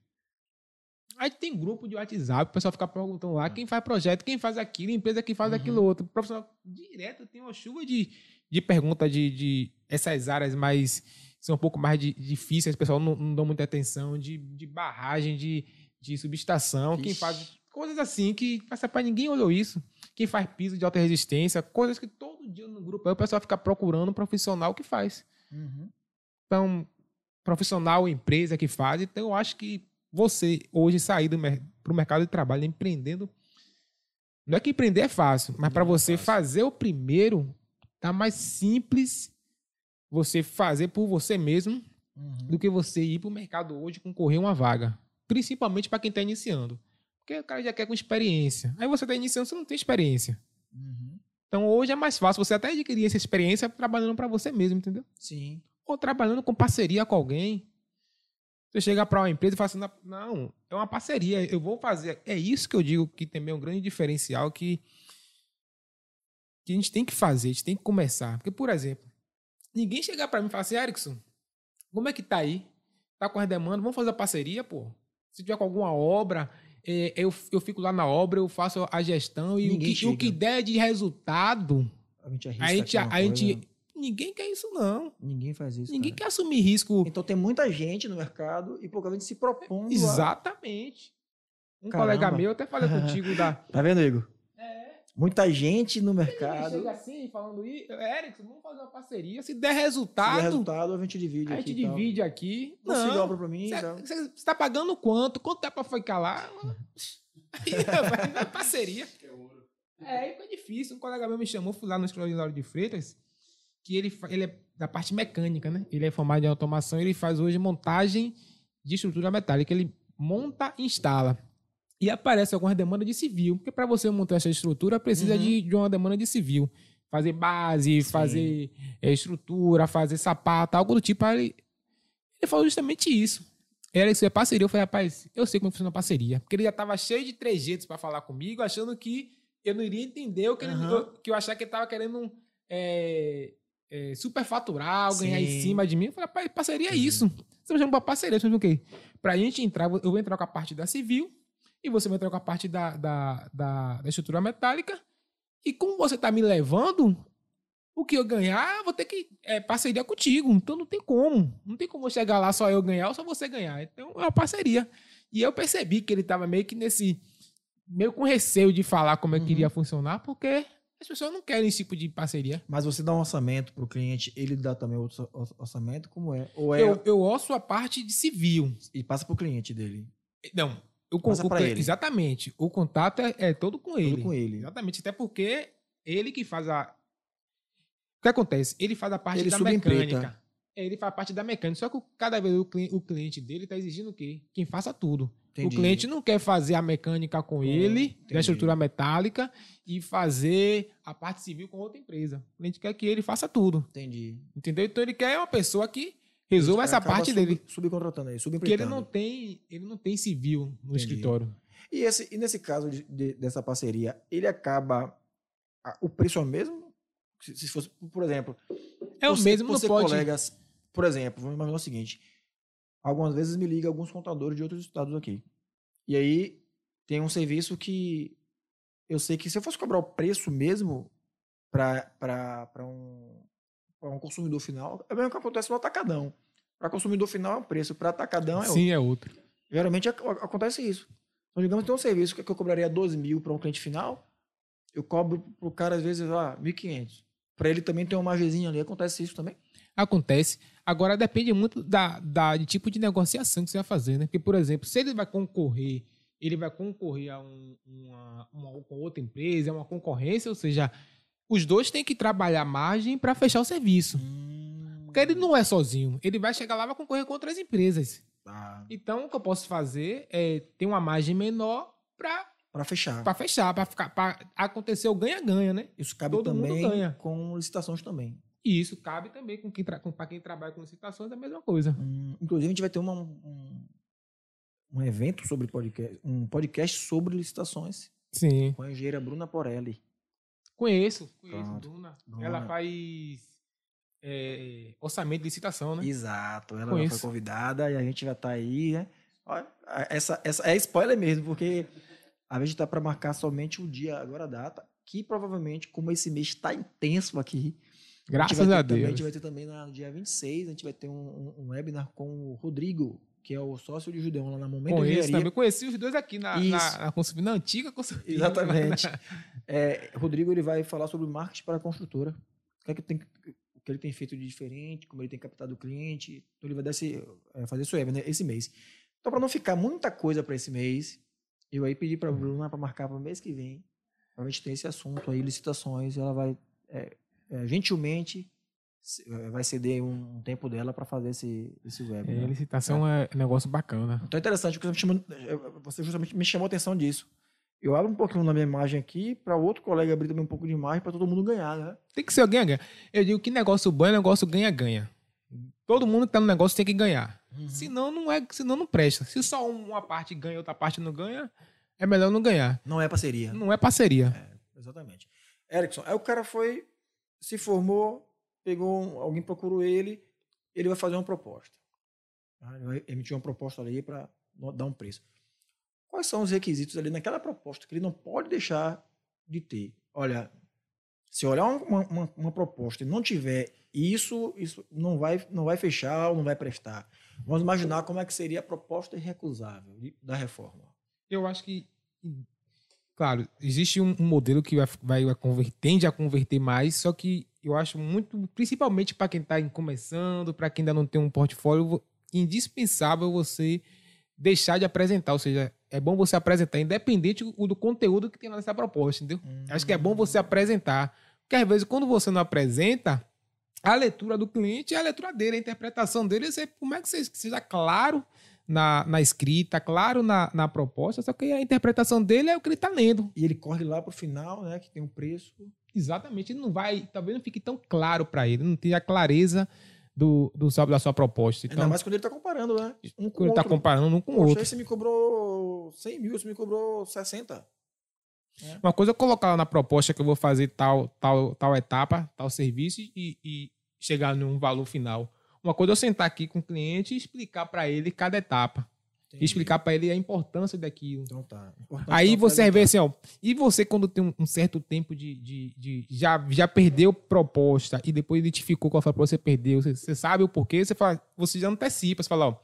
Aí tem grupo de WhatsApp, o pessoal fica perguntando lá quem faz projeto, quem faz aquilo, empresa que faz Uhum. aquilo outro. Profissional, direto tem uma chuva de, de perguntas de, de essas áreas mais são um pouco mais di- difíceis, o pessoal não, não dá muita atenção, de, de barragem, de, de subestação, quem Ixi. faz coisas assim que passa para ninguém olhou isso. Quem faz piso de alta resistência, coisas que todo dia no grupo aí o pessoal fica procurando um profissional que faz. Uhum. Então, profissional, empresa que faz. Então, eu acho que você hoje sair para o mercado de trabalho empreendendo. Não é que empreender é fácil, mas para é você fazer o primeiro, tá mais simples você fazer por você mesmo Uhum. do que você ir para o mercado hoje concorrer uma vaga. Principalmente para quem está iniciando. Porque o cara já quer com experiência. Aí você está iniciando, você não tem experiência. Uhum. Então hoje é mais fácil você até adquirir essa experiência trabalhando para você mesmo, entendeu? Sim. Ou trabalhando com parceria com alguém. Você chega para uma empresa e fala assim, "Não, é uma parceria, eu vou fazer. É isso que eu digo que também é um grande diferencial que, que a gente tem que fazer, a gente tem que começar. Porque, por exemplo, ninguém chegar para mim e falar assim, Erickson, como é que tá aí? Tá com as demandas, vamos fazer a parceria, pô. Se tiver com alguma obra, é, eu, eu fico lá na obra, eu faço a gestão e o que, o que der de resultado, A gente a gente, a gente, coisa. Ninguém quer isso não. Ninguém faz isso. Ninguém cara. quer assumir risco. Então tem muita gente no mercado e pouca gente se propondo. a- Exatamente. Um Caramba. colega meu, eu até falei contigo da. Tá vendo, Igor? É. Muita gente no mercado. chega assim, falando, "Ih, Erickson, vamos fazer uma parceria. Se der Se der resultado, resultado, a gente divide a aqui. gente e tal. divide aqui. Você Não. obra pra mim. tá? Você está pagando quanto? Quanto dá pra ficar lá? Aí vai na parceria. É, aí fica difícil. Um colega meu me chamou, fui lá no escritório de Freitas, que ele, ele é da parte mecânica, né? Ele é formado em automação, ele faz hoje montagem de estrutura metálica. Ele monta e instala. E aparece algumas demandas de civil, porque para você montar essa estrutura precisa Uhum. de, de uma demanda de civil. Fazer base, Sim. fazer é, estrutura, fazer sapato, algo do tipo. Ele, ele falou justamente isso. Era isso, é parceria. Eu falei, rapaz, eu sei como funciona a parceria. Porque ele já tava cheio de trejeitos para falar comigo, achando que eu não iria entender o que, ele, Aham. que eu achava que ele tava querendo é, é, superfaturar, ganhar em cima de mim. Eu falei, rapaz, parceria é Entendi. isso. Você me chama pra parceria, você me o quê? Pra gente entrar, eu vou entrar com a parte da civil e você vai entrar com a parte da, da, da, da estrutura metálica. E como você tá me levando, o que eu ganhar, eu vou ter que é, parceria contigo. Então não tem como. Não tem como chegar lá só eu ganhar ou só você ganhar. Então é uma parceria. E eu percebi que ele tava meio que nesse. meio com receio de falar como é que Uhum. iria funcionar, porque as pessoas não querem esse tipo de parceria. Mas você dá um orçamento pro cliente, ele dá também outro or- orçamento, como é? Ou é Eu, eu ouço a parte de civil. e passa pro cliente dele? Não. O, Passa o- o- ele. Exatamente. O contato é, é todo com ele. Tudo com ele. Exatamente. Até porque ele que faz a. O que acontece? Ele faz a parte Ele da mecânica. Ele faz parte da mecânica. Só que cada vez o cli- o cliente dele está exigindo o quê? Quem faça tudo. Entendi. O cliente não quer fazer a mecânica com ele, entendi. da estrutura metálica, e fazer a parte civil com outra empresa. O cliente quer que ele faça tudo. Entendi. Entendeu? Então ele quer uma pessoa que resolva essa parte sub- dele. Subcontratando aí, Porque ele não tem, ele não tem civil no Entendi. escritório. E, esse, e nesse caso de, de, dessa parceria, ele acaba. a- o preço é o mesmo? Se, se fosse, por exemplo. É o você- mesmo, não você pode. colegas, por exemplo, vamos imaginar o seguinte: algumas vezes me liga alguns contadores de outros estados aqui. E aí tem um serviço que eu sei que se eu fosse cobrar o preço mesmo para um, pra um consumidor final, é o mesmo que acontece no atacadão. Para consumidor final é um preço, para atacadão é outro. Sim, é outro. Geralmente ac- acontece isso. Então, digamos que tem um serviço que eu cobraria 12 mil para um cliente final, eu cobro pro cara, às vezes, ah, 1.500. Para ele também tem uma margezinha ali. Acontece isso também? Acontece. Agora depende muito da, da de tipo de negociação que você vai fazer, né? Porque, por exemplo, se ele vai concorrer, ele vai concorrer a um, uma, uma, outra empresa, é uma concorrência, ou seja, os dois têm que trabalhar a margem para fechar o serviço. Porque ele não é sozinho. Ele vai chegar lá e vai concorrer com outras empresas. Tá. Então, o que eu posso fazer é ter uma margem menor para Para fechar. fechar, para ficar, para acontecer o ganha-ganha, né? Isso cabe todo também ganha. com licitações também. E isso cabe também com quem, com, para quem trabalha com licitações, é a mesma coisa. Hum, inclusive, a gente vai ter uma- um, um evento sobre podcast, um podcast sobre licitações Sim. com a engenheira Bruna Porelli. Conheço, conheço, Pronto. Bruna. Bruna. Ela faz é, orçamento de licitação, né? Exato, ela Conheço. foi convidada e a gente vai estar aí, né? Olha, essa, essa é spoiler mesmo, porque a gente tá para marcar somente o dia, agora a data, que provavelmente, como esse mês está intenso aqui, Graças a também- Deus. a gente vai ter também no dia 26, a gente vai ter um, um- webinar com o Rodrigo, que é o sócio de Judeão lá na Momento Conheço Engenharia. também. Conheci os dois aqui na, na, na, na antiga consumidora. Exatamente. É, Rodrigo ele vai falar sobre marketing para a construtora. O que, é que, tem, o que ele tem feito de diferente, como ele tem captado o cliente. Então ele vai dar esse, é, fazer esse webinar esse mês. Então, para não ficar muita coisa para esse mês, eu aí pedi para a Bruna para marcar para o mês que vem. A gente ter esse assunto aí, licitações. Ela vai, é, é, gentilmente, é, vai ceder um, um tempo dela para fazer esse, esse É, webinar. licitação é um negócio bacana. Então é interessante, porque você, chamou, você justamente me chamou a atenção disso. Eu abro um pouquinho na minha imagem aqui, para outro colega abrir também um pouco de imagem, para todo mundo ganhar, né? Tem que ser o ganha-ganha. Eu digo que negócio bom é negócio ganha-ganha. Todo mundo que tá no negócio tem que ganhar. Uhum. Senão não é, senão não presta. Se só uma parte ganha e outra parte não ganha, é melhor não ganhar. Não é parceria. Não é parceria. Exatamente. Erickson, aí o cara foi, se formou, pegou, alguém procurou ele, ele vai fazer uma proposta. Tá? Ele vai emitir uma proposta ali para dar um preço. Quais são os requisitos ali naquela proposta que ele não pode deixar de ter? Olha, se olhar uma, uma- uma proposta e não tiver isso, isso não vai, não vai fechar ou não vai prestar. Vamos imaginar como é que seria a proposta irrecusável da reforma. Eu acho que, claro, existe um, um modelo que vai, vai, vai tende a converter mais, só que eu acho muito, principalmente para quem está começando, para quem ainda não tem um portfólio, indispensável você deixar de apresentar, ou seja, é bom você apresentar, independente do, do conteúdo que tem lá nessa proposta, entendeu? Acho que é bom você apresentar, porque às vezes quando você não apresenta, a leitura do cliente é a leitura dele, a interpretação dele, você, como é que você seja claro na, na escrita, claro na, na proposta, só que a interpretação dele é o que ele está lendo. E ele corre lá para o final, né, que tem um preço. Exatamente, ele não vai, talvez não fique tão claro para ele, não tenha a clareza do, do, sabe, da sua proposta. Ainda Então, mais quando ele está comparando, né? Um com quando ele está comparando um com o outro. você me cobrou 100 mil, você me cobrou 60. Uma coisa é colocar lá na proposta que eu vou fazer tal, tal, tal etapa, tal serviço e, e chegar num valor final. Uma coisa é eu sentar aqui com o cliente e explicar para ele cada etapa. E explicar para ele a importância daquilo. Então tá. Aí você ver assim, ó. E você, quando tem um, um certo tempo de. de, de- já, já perdeu proposta e depois identificou qual foi a proposta que você perdeu, você, você sabe o porquê, você fala, você já antecipa, você fala, ó.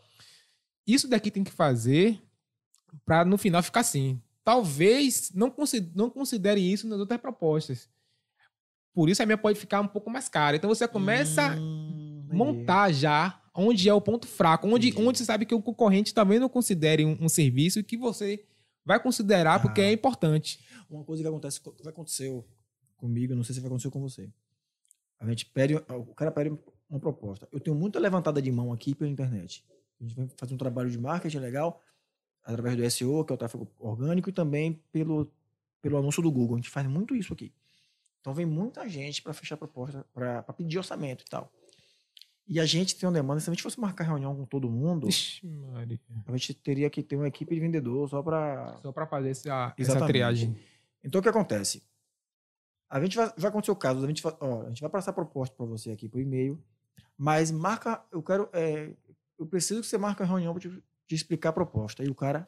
Isso daqui tem que fazer para no final ficar assim. Talvez não, consi- não considere isso nas outras propostas. Por isso a minha pode ficar um pouco mais cara. Então você começa Hum, montar já onde é o ponto fraco, onde, Entendi. onde você sabe que o concorrente também não considere um, um serviço que você vai considerar porque Ah. é importante. Uma coisa que acontece, que aconteceu comigo, não sei se vai acontecer com você. A gente pede, o cara pede uma proposta. Eu tenho muita levantada de mão aqui pela internet. A gente vai fazer um trabalho de marketing legal através do SEO, que é o tráfego orgânico, e também pelo, pelo anúncio do Google. A gente faz muito isso aqui. Então vem muita gente para fechar proposta, para pedir orçamento e tal. E a gente tem uma demanda, se a gente fosse marcar reunião com todo mundo, Ixi, a gente teria que ter uma equipe de vendedor só para. Só para fazer essa, essa Exatamente. triagem. Então o que acontece? A gente vai, vai acontecer o caso, a gente, vai, ó, a gente vai passar a proposta para você aqui por e-mail, mas marca, eu quero, é, eu preciso que você marque a reunião para te, te explicar a proposta. Aí o cara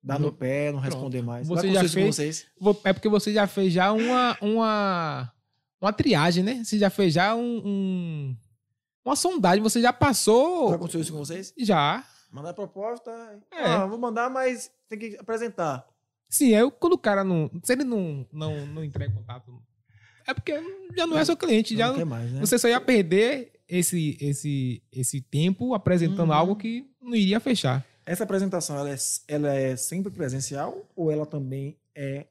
dá no pé, não Pronto. responder mais. Você já fez? vocês? É porque você já fez já uma, uma, uma triagem, né? Você já fez já um, um- uma sondagem, você já Já passou. aconteceu isso com vocês? Já. Mandar proposta. É. Ah, vou mandar, mas tem que apresentar. Sim, aí quando o cara não. Se ele não, não, não entrega contato. É porque já não é seu cliente. Já, não mais, né? você só ia perder esse, esse, esse tempo apresentando Uhum. algo que não iria fechar. Essa apresentação, ela é, ela é sempre presencial ou ela também é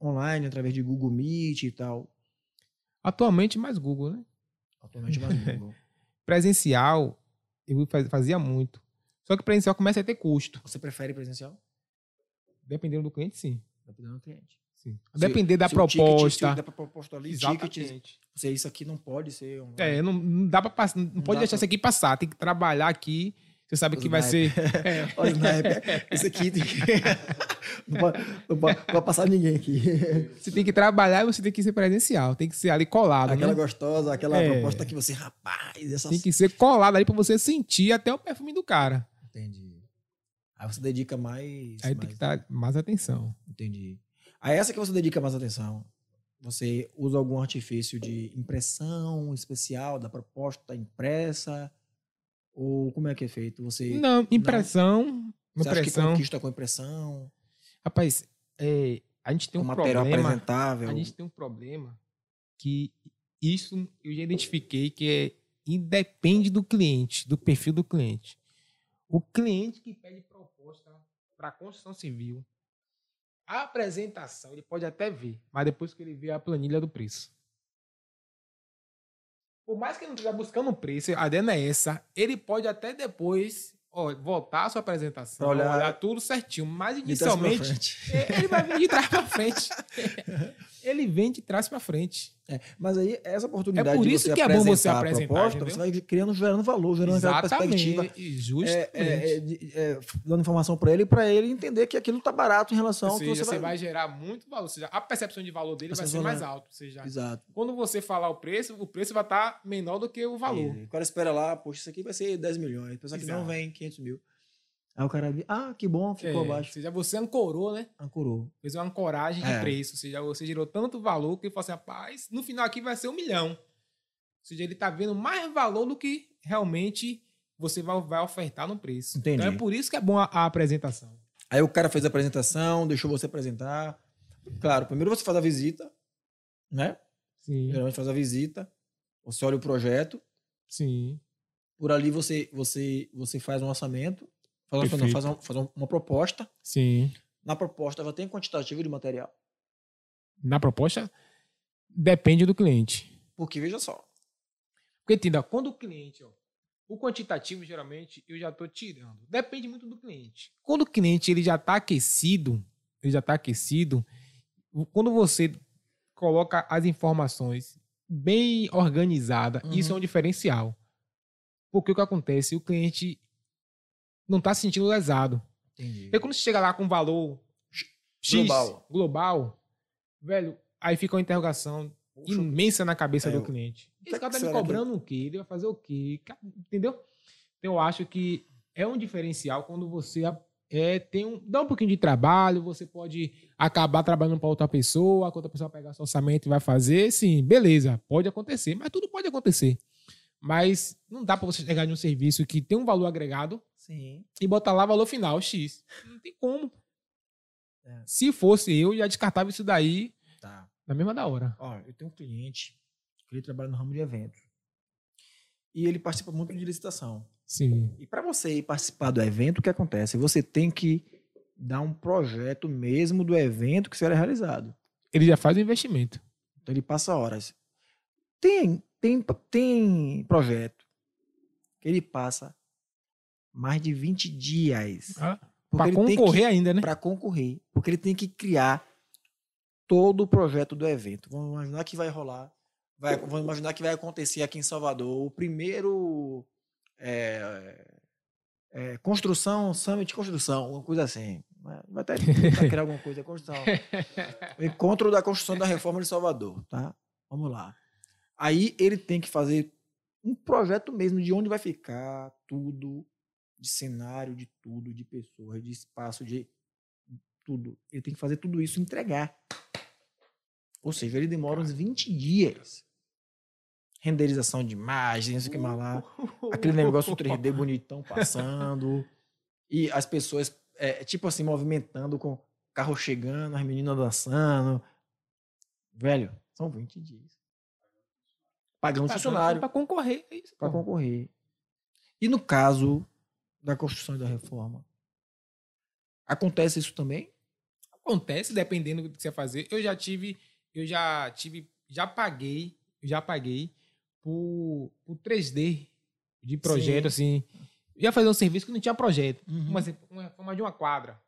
online, através de Google Meet e tal? Atualmente, mais Google, né? Atualmente mais Google. Presencial, eu faz- fazia muito. Só que presencial começa a ter custo. Você prefere presencial? Dependendo do cliente, sim. Dependendo do cliente. sim. Se- Depender da ticket- proposta. der pra proposta ali, Exatamente. você, isso aqui não pode ser online. É, não, não dá pra passar, não pode deixar pra- isso aqui passar. Tem que trabalhar aqui. Você sabe Os que vai ser. É. Olha o sniper. Esse aqui tem que... não, pode, não, pode, não pode passar ninguém aqui. Você tem que trabalhar e você tem que ser presencial. Tem que ser ali colado. Aquela né? gostosa, aquela É. proposta que você, rapaz, essa... Tem que ser colado ali pra você sentir até o perfume do cara. Entendi. Aí você dedica mais... Aí mais... tem que dar mais atenção. Entendi. A essa que você dedica mais atenção, você usa algum artifício de impressão especial da proposta impressa? Ou como é que é feito? Você, Não, impressão. você acha que Impressão. conquista com impressão? Rapaz, é, a gente tem um problema. apresentável? A gente tem um problema que isso eu já identifiquei que é independe do cliente, do perfil do cliente. O cliente que pede proposta para construção civil, a apresentação ele pode até ver, mas depois que ele vê a planilha do preço. Por mais que ele não esteja buscando um preço, a ideia não é essa, ele pode até depois ó, voltar a sua apresentação, olhar- olhar tudo certinho, mas inicialmente é, Ele vai vir de trás pra frente. Ele vem de trás pra frente. É, mas aí, essa oportunidade É por de isso você que é bom você apresentar a proposta, entendeu? você vai criando, gerando valor, gerando perspectiva. Exatamente. Justamente. É, é, é, de- é, dando informação para ele, para ele entender que aquilo tá barato em relação Ou ao que seja, você você vai... vai gerar muito valor. Ou seja, a percepção de valor dele vai ser mais alta. Seja, Exato. quando você falar o preço, o preço vai estar menor do que o valor. E O cara espera lá, poxa, isso aqui vai ser 10 milhões. Pensa que não vem 500 mil. Aí o cara vê, ah, que bom, ficou É, ou abaixo. seja, você ancorou, né? Ancorou. Fez uma ancoragem de É. preço. Ou seja, você gerou tanto valor que ele falou assim, rapaz, no final aqui vai ser um milhão. Ou seja, ele tá vendo mais valor do que realmente você vai, vai ofertar no preço. Entendi. Então é por isso que é bom a, a apresentação. Aí o cara fez a apresentação, deixou você apresentar. Claro, primeiro você faz a visita, né? Sim. Geralmente faz a visita, você olha o projeto, Sim. por ali você você você faz um orçamento, faz, orçamento, não, Perfeito. faz, um- faz um- uma proposta. Sim. Na proposta ela tem quantitativo de material. Na proposta, depende do cliente. Porque veja só, Porque entenda, quando o cliente, ó, o quantitativo geralmente eu já estou tirando. Depende muito do cliente. Quando o cliente ele já está aquecido, ele já está aquecido, quando você coloca as informações bem organizada, Uhum. isso é um diferencial. Porque o que acontece? O cliente não está se sentindo lesado. entendi. Porque quando você chega lá com valor X, Global. global, velho, aí fica uma interrogação imensa na cabeça É, do cliente. Esse cara tá me será que- cobrando o quê? Ele vai fazer o quê? Entendeu? Então, eu acho que é um diferencial quando você é, tem um, dá um pouquinho de trabalho, você pode acabar trabalhando para outra pessoa, a outra pessoa pegar seu orçamento e vai fazer, sim, beleza, pode acontecer, mas tudo pode acontecer. Mas não dá para você chegar em um serviço que tem um valor agregado Sim. e botar lá valor final, X. Não tem como. É. Se fosse eu, já descartava isso daí Tá. na mesma da hora. Ó, eu tenho um cliente que ele trabalha no ramo de eventos. E ele participa muito de licitação. Sim. E para você participar do evento, o que acontece? Você tem que dar um projeto mesmo do evento que será realizado. Ele já faz o investimento. Então ele passa horas. Tem, tem, tem projeto que ele passa mais de 20 dias Para ele tem concorrer ainda, né? para concorrer, porque ele tem que criar todo o projeto do evento. Vamos imaginar que vai rolar vai, vamos imaginar que vai acontecer aqui em Salvador o primeiro é, é, construção, summit construção, uma coisa assim. Vai até criar alguma coisa, construção. O encontro da construção da reforma de Salvador, tá? Vamos lá. Aí ele tem que fazer um projeto mesmo de onde vai ficar tudo, de cenário, de tudo, de pessoas, de espaço, de tudo. Ele tem que fazer tudo isso entregar. Ou seja, ele demora uns 20 dias. Renderização de imagens, não sei o que mais lá. Aquele negócio 3D bonitão passando. E as pessoas, é, tipo assim, movimentando com carro chegando, as meninas dançando. Velho, são 20 dias. Pagando Pra- funcionário Pra concorrer, é para concorrer. E no caso da construção e da reforma, acontece isso também? Acontece, dependendo do que você fazer. Eu já tive, eu já tive, já paguei, já paguei por, por 3D de projeto, assim. Eu ia fazer um serviço que não tinha projeto. Uhum. Um uma forma de uma quadra,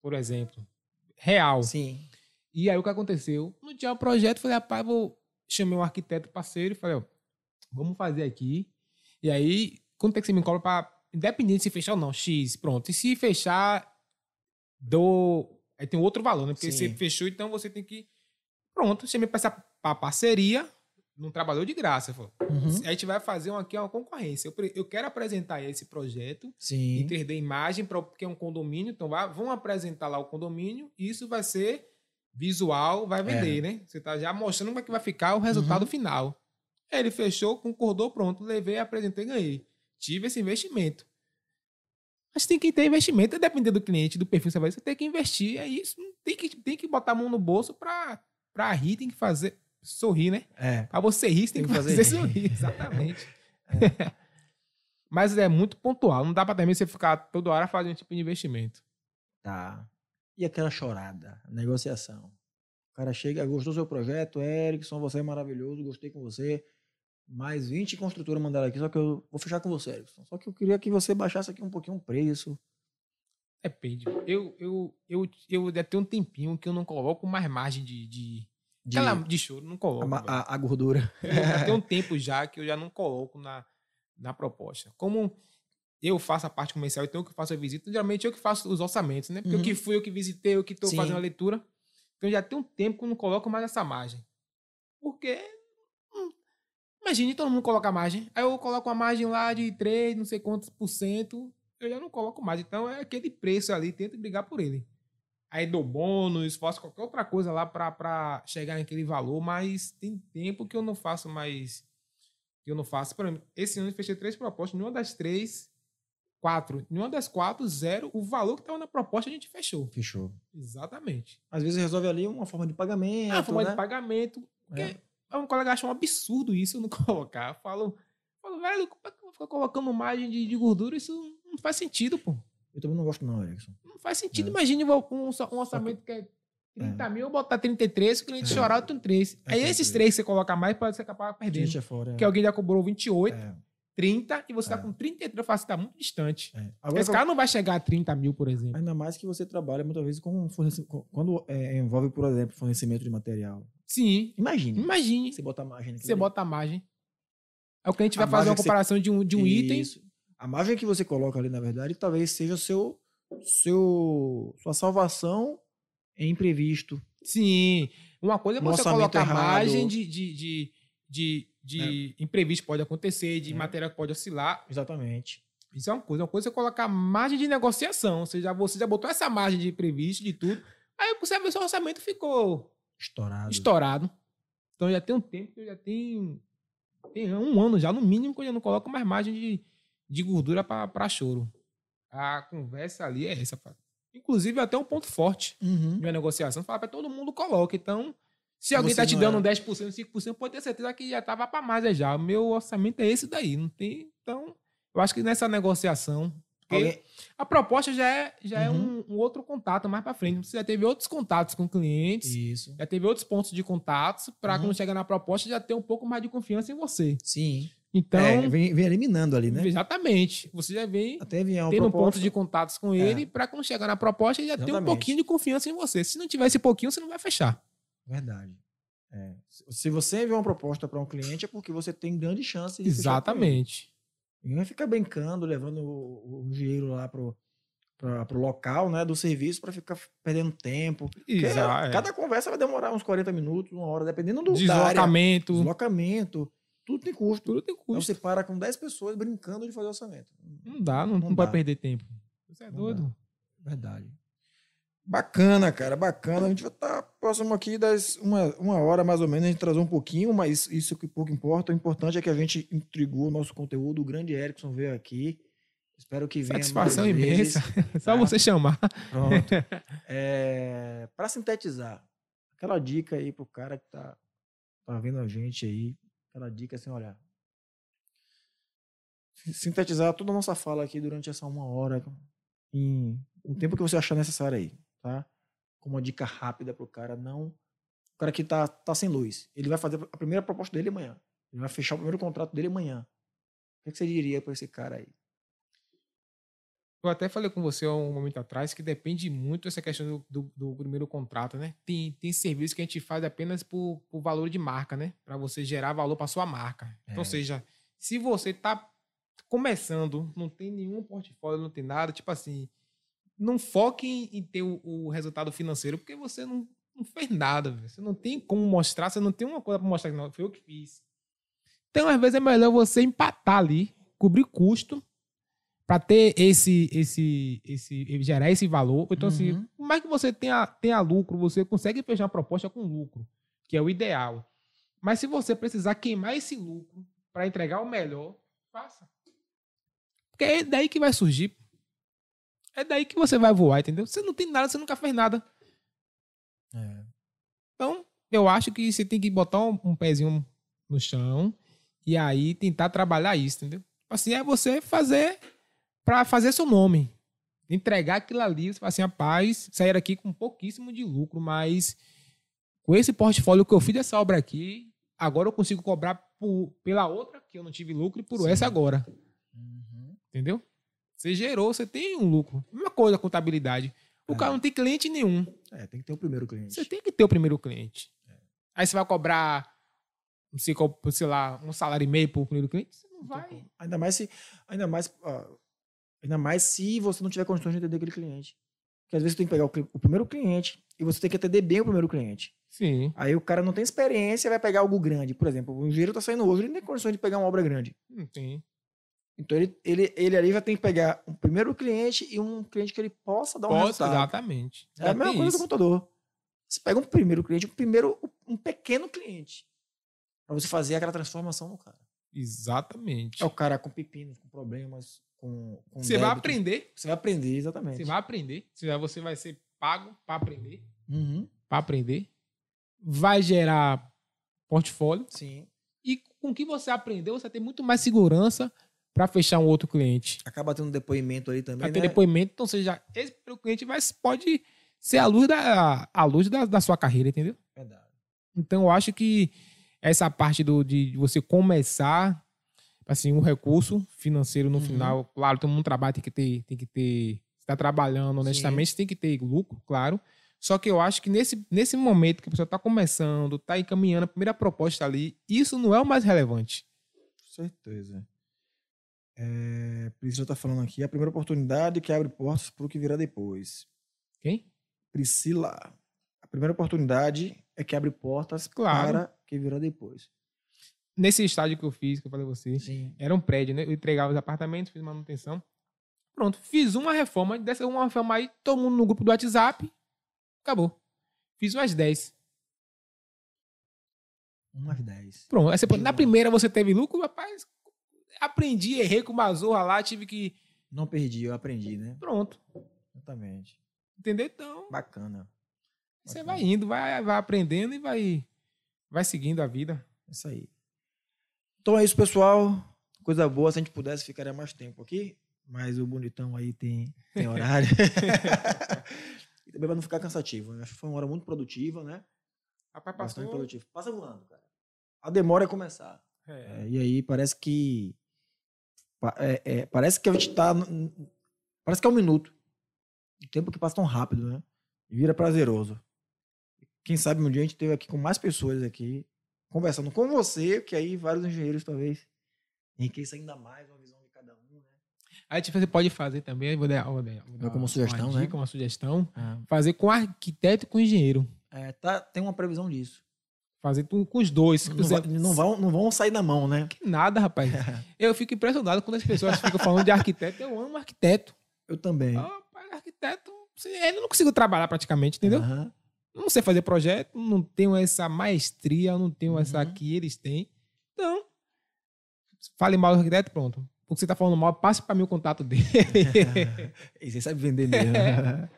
por exemplo. Real. Sim. E aí o que aconteceu? Não tinha projeto, falei, rapaz, vou chamei um arquiteto parceiro e falei, ó, vamos fazer aqui. E aí, quanto é que você me cobra para independente se fechar ou não, X, pronto. E se fechar, dou. Aí tem outro valor, né? Porque Sim. você fechou, então você tem que. Pronto, chamei para essa pra parceria, não trabalhou de graça. Falou. Uhum. A gente vai fazer uma, aqui uma concorrência. Eu, eu quero apresentar esse projeto em Sim. 3D imagem, pra, porque é um condomínio, então vai, vão apresentar lá o condomínio, e isso vai ser visual, vai vender, né? Você tá já mostrando como é que vai ficar o resultado Uhum. final. Aí ele fechou, concordou, pronto, levei, apresentei, ganhei. Tive esse investimento. Mas tem que ter investimento, depender do cliente, do perfil que você vai, você tem que investir, é isso. Tem que, tem que botar a mão no bolso pra, pra rir, tem que fazer, sorrir, né? É. Pra você rir, você tem, que fazer, sorrir. Exatamente. Mas é muito pontual. Não dá pra também você ficar toda hora fazendo tipo de investimento. Tá. E aquela chorada, negociação. O cara chega, gostou do seu projeto, Erickson, você é maravilhoso, gostei com você. Mais 20 construtoras mandaram aqui, só que eu vou fechar com você, Erickson. Só que eu queria que você baixasse aqui um pouquinho o preço. Depende. Eu, eu, eu, eu já tenho um tempinho que eu não coloco mais margem de, de, De, aquela de choro. Não coloco. a, a- a gordura. Já tem um tempo já que eu já não coloco na, na proposta. Como eu faço a parte comercial, então eu que faço a visita, geralmente eu que faço os orçamentos, né? Porque Uhum. eu que fui, eu que visitei, eu que estou fazendo a leitura. Então já tem um tempo que eu não coloco mais essa margem. Porque. Imagine todo mundo coloca margem. Aí eu coloco uma margem lá de 3, não sei quantos por cento. Eu já não coloco mais. Então é aquele preço ali, tento brigar por ele. Aí dou bônus, faço qualquer outra coisa lá pra- pra chegar naquele valor, mas tem tempo que eu não faço mais. Que eu não faço. Por exemplo, esse ano eu fechei três propostas, nenhuma das três, quatro. Nenhuma das quatro, zero. O valor que estava na proposta a gente fechou. Fechou. Exatamente. Às vezes resolve ali uma forma de pagamento. É a forma né? de pagamento. Porque É. um colega acha um absurdo isso eu não colocar. Eu falo, velho, como é que eu vou ficar colocando margem de, de gordura? Isso não faz sentido, pô. Eu também não gosto, não, Erickson. Não faz sentido. É. Imagine um, um orçamento que é 30 mil, eu botar 33, o cliente É. chorar, eu tenho 3. É Aí esses 33. 3 que você coloca mais, pode ser capaz de perder. É fora. Porque alguém já cobrou 28, é. 30, e você É. tá com 33, eu falo, você tá muito distante. É. Agora, Esse cara não vai chegar a 30 mil, por exemplo. Ainda mais que você trabalha muitas vezes com fornecimento. Quando é, envolve, por exemplo, fornecimento de material. Sim. Imagine. Imagine. Você bota a margem naquilo Você bota a margem. Aí o cliente A vai fazer uma que você- comparação de um, de um item. Isso. A margem que você coloca ali, na verdade, talvez seja o seu, seu, sua salvação em imprevisto. Sim. Uma coisa é você colocar errado. margem de, de, de, de, de imprevisto pode acontecer, de É. matéria que pode oscilar. Exatamente. Isso é uma coisa. Uma coisa é você colocar margem de negociação. Ou seja, você já botou essa margem de imprevisto, de tudo. Aí você vê se o orçamento ficou Estourado. estourado. Então já tem um tempo que eu já tenho. Tem um ano já, no mínimo, que eu já não coloco mais margem de, de gordura para choro. A conversa ali é essa. Inclusive, até um ponto forte Uhum. minha negociação. Fala para todo mundo coloca. Então, se alguém Você tá te dando é. 10%, 5%, pode ter certeza que já tava para mais já. O meu orçamento é esse daí. Não tem. Então, eu acho que nessa negociação. porque A proposta já é, já é Uhum. um, um outro contato mais para frente. Você já teve outros contatos com clientes, Isso. já teve outros pontos de contatos, para Uhum. quando chegar na proposta já ter um pouco mais de confiança em você. Sim. Então, é, vem, vem eliminando ali, né? exatamente. Você já vem Até tendo um proposta. ponto de contatos com É. ele, para quando chegar na proposta, ele já ter um pouquinho de confiança em você. Se não tiver esse pouquinho, você não vai fechar. Verdade. É. Se você enviar uma proposta para um cliente, é porque você tem grande chance de Exatamente. Ninguém fica brincando, levando o, o dinheiro lá pro, pra, pro local né, do serviço para ficar perdendo tempo. Exato. é. Cada conversa vai demorar uns 40 minutos, uma hora, dependendo do da área. Deslocamento. Deslocamento. Tudo tem custo. Tudo tem Aí custo. você para com 10 pessoas brincando de fazer orçamento. Não dá, não, Não não dá. perder tempo. Você é Não doido. Verdade. Bacana, cara, bacana. A gente vai estar próximo aqui das uma, uma hora mais ou menos. A gente trazer um pouquinho, mas isso que pouco importa. O importante é que a gente intrigou o nosso conteúdo. O grande Erickson veio aqui. Espero que venha. Satisfação mais vezes. imensa. Só tá? você chamar. Pronto. É, para sintetizar, aquela dica aí pro cara que tá, tá vendo a gente aí, aquela dica assim, olha. Sintetizar toda a nossa fala aqui durante essa uma hora em um tempo que você achar necessário aí, tá? Com uma dica rápida pro cara, não. O cara que tá, tá sem luz. Ele vai fazer a primeira proposta dele amanhã. Ele vai fechar o primeiro contrato dele amanhã. O que, você diria para esse cara aí? Eu até falei com você há um momento atrás que depende muito essa questão do, do- do primeiro contrato, né? Tem, tem serviço que a gente faz apenas por, por valor de marca, né? Para você gerar valor para sua marca. Então, É. ou seja, se você tá começando, não tem nenhum portfólio, não tem nada, tipo assim, não foque em, em ter o, o resultado financeiro, porque você não, não fez nada, velho. Você não tem como mostrar, você não tem uma coisa para mostrar que não, foi eu que fiz. Então, às vezes, é melhor você empatar ali, cobrir custo, para ter esse, esse, esse, gerar esse valor. Então, assim, Uhum. por mais que você tenha, tenha lucro, você consegue fechar uma proposta com lucro, que é o ideal. Mas se você precisar queimar esse lucro para entregar o melhor, faça. Porque é daí que vai surgir. É daí que você vai voar, entendeu? Você não tem nada, você nunca fez nada. É. Então, eu acho que você tem que botar um, um pezinho no chão e aí tentar trabalhar isso, entendeu? Assim, é você fazer para fazer seu nome. Entregar aquilo ali, você fala assim, rapaz, sair aqui com pouquíssimo de lucro, mas com esse portfólio que eu fiz dessa obra aqui, agora eu consigo cobrar por- pela outra que eu não tive lucro e por Sim. essa agora, Uhum. entendeu? Você gerou, você tem um lucro. Mesma coisa contabilidade. O É. cara não tem cliente nenhum. É, tem que ter o primeiro cliente. Você tem que ter o primeiro cliente. Aí você vai cobrar, não sei, lá, um salário e meio por primeiro cliente? Você não vai. Ainda mais se. Ainda mais, ainda mais se você não tiver condições de atender aquele cliente. Porque às vezes você tem que pegar o, o primeiro cliente e você tem que atender bem o primeiro cliente. Sim. Aí o cara não tem experiência vai pegar algo grande. Por exemplo, o engenheiro tá saindo hoje, ele não tem condições de pegar uma obra grande. Não tem. Então ele, ele, ele ali vai ter que pegar um primeiro cliente e um cliente que ele possa dar um Posso, resultado. exatamente. É a mesma coisa do isso. contador. Você pega um primeiro cliente, um primeiro, um pequeno cliente. Pra você fazer aquela transformação no cara. Exatamente. É o cara com pepinos, com problemas, com. com Você vai débito. aprender. Você vai aprender, exatamente. Você vai aprender. Você vai- Você vai ser pago para aprender. Uhum, Para aprender. Vai gerar portfólio. Sim. E com o que você aprendeu, você tem muito mais segurança para fechar um outro cliente. Acaba tendo depoimento ali também. Vai ter né? depoimento, então seja, esse primeiro cliente vai, pode ser a luz da, a luz da, da sua carreira, entendeu? Verdade. Então eu acho que essa parte do, de você começar, assim, um recurso financeiro no Uhum. final, claro, todo mundo trabalha, tem que ter, tem que ter, está trabalhando honestamente, tem que ter lucro, claro. Só que eu acho que nesse, nesse momento que a pessoa está começando, está encaminhando a primeira proposta ali, isso não é o mais relevante. Com certeza. É, Priscila tá falando aqui. A primeira oportunidade que abre portas para o que virá depois. Quem? Priscila. A primeira oportunidade é que abre portas Claro. para o que virá depois. Nesse estágio que eu fiz, que eu falei a você, Sim. Era um prédio, né? Eu entregava os apartamentos, fiz manutenção. Pronto, fiz uma reforma, dessa uma reforma aí, todo mundo no grupo do WhatsApp, acabou. Fiz umas 10. Umas 10. Pronto. Na primeira você teve lucro, rapaz, aprendi, errei com o Mazorra lá, tive que. Não perdi, eu aprendi, né? Pronto. Exatamente. Entendeu? Então, Bacana. você Bacana. vai indo, vai, vai aprendendo e vai, vai seguindo a vida. Isso aí. Então é isso, pessoal. Coisa boa, se a gente pudesse, ficaria mais tempo aqui. Mas o bonitão aí tem, tem horário. e também para não ficar cansativo. né? Acho que foi uma hora muito produtiva, né? Rapaz, Bastante passou. produtiva. Passa voando, cara. A demora é começar. É. É, e aí parece que. É, é, parece que a gente tá. n- Parece que é um minuto. O tempo que passa tão rápido, né? E vira prazeroso. quem sabe um dia a gente teve aqui com mais pessoas aqui, conversando com você, que aí vários engenheiros talvez enriqueçam ainda mais uma visão de cada um, né? Aí tipo, você pode fazer também, vou dar, vou dar, vou dar como sugestão, uma né? dica, uma sugestão, fazer com arquiteto e com engenheiro. É, tá, tem uma previsão disso. Fazer com com os dois. Não, quiser. vai- não vão, não vão sair da mão, né? Que nada, rapaz. Eu fico impressionado quando as pessoas ficam falando de arquiteto. Eu amo arquiteto. Eu também. Arquiteto, eu não consigo trabalhar praticamente, entendeu? Aham. Não sei fazer projeto, não tenho essa maestria, não tenho essa Uhum. que eles têm. Então, fale mal do arquiteto, pronto. O que você tá falando mal, passe para mim o contato dele. E você sabe vender mesmo.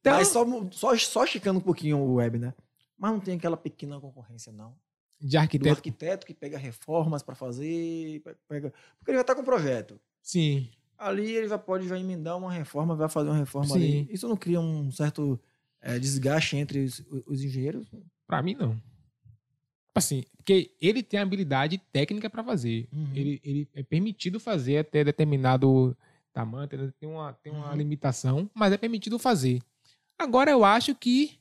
Então, Mas só, só, só esticando um pouquinho o web, né? Mas não tem aquela pequena concorrência, não. de Do arquiteto, arquiteto que pega reformas para fazer, pe- pega... porque ele já está com o projeto. sim. Ali ele já pode já emendar uma reforma, vai fazer uma reforma Sim. ali. Isso não cria um certo eh, desgaste entre os, os engenheiros? Pra mim, não. Assim, porque ele tem habilidade técnica para fazer. Uhum. Ele, ele é permitido fazer até determinado tamanho, tem- tem uma, tem uma Uhum. limitação, mas é permitido fazer. Agora, eu acho que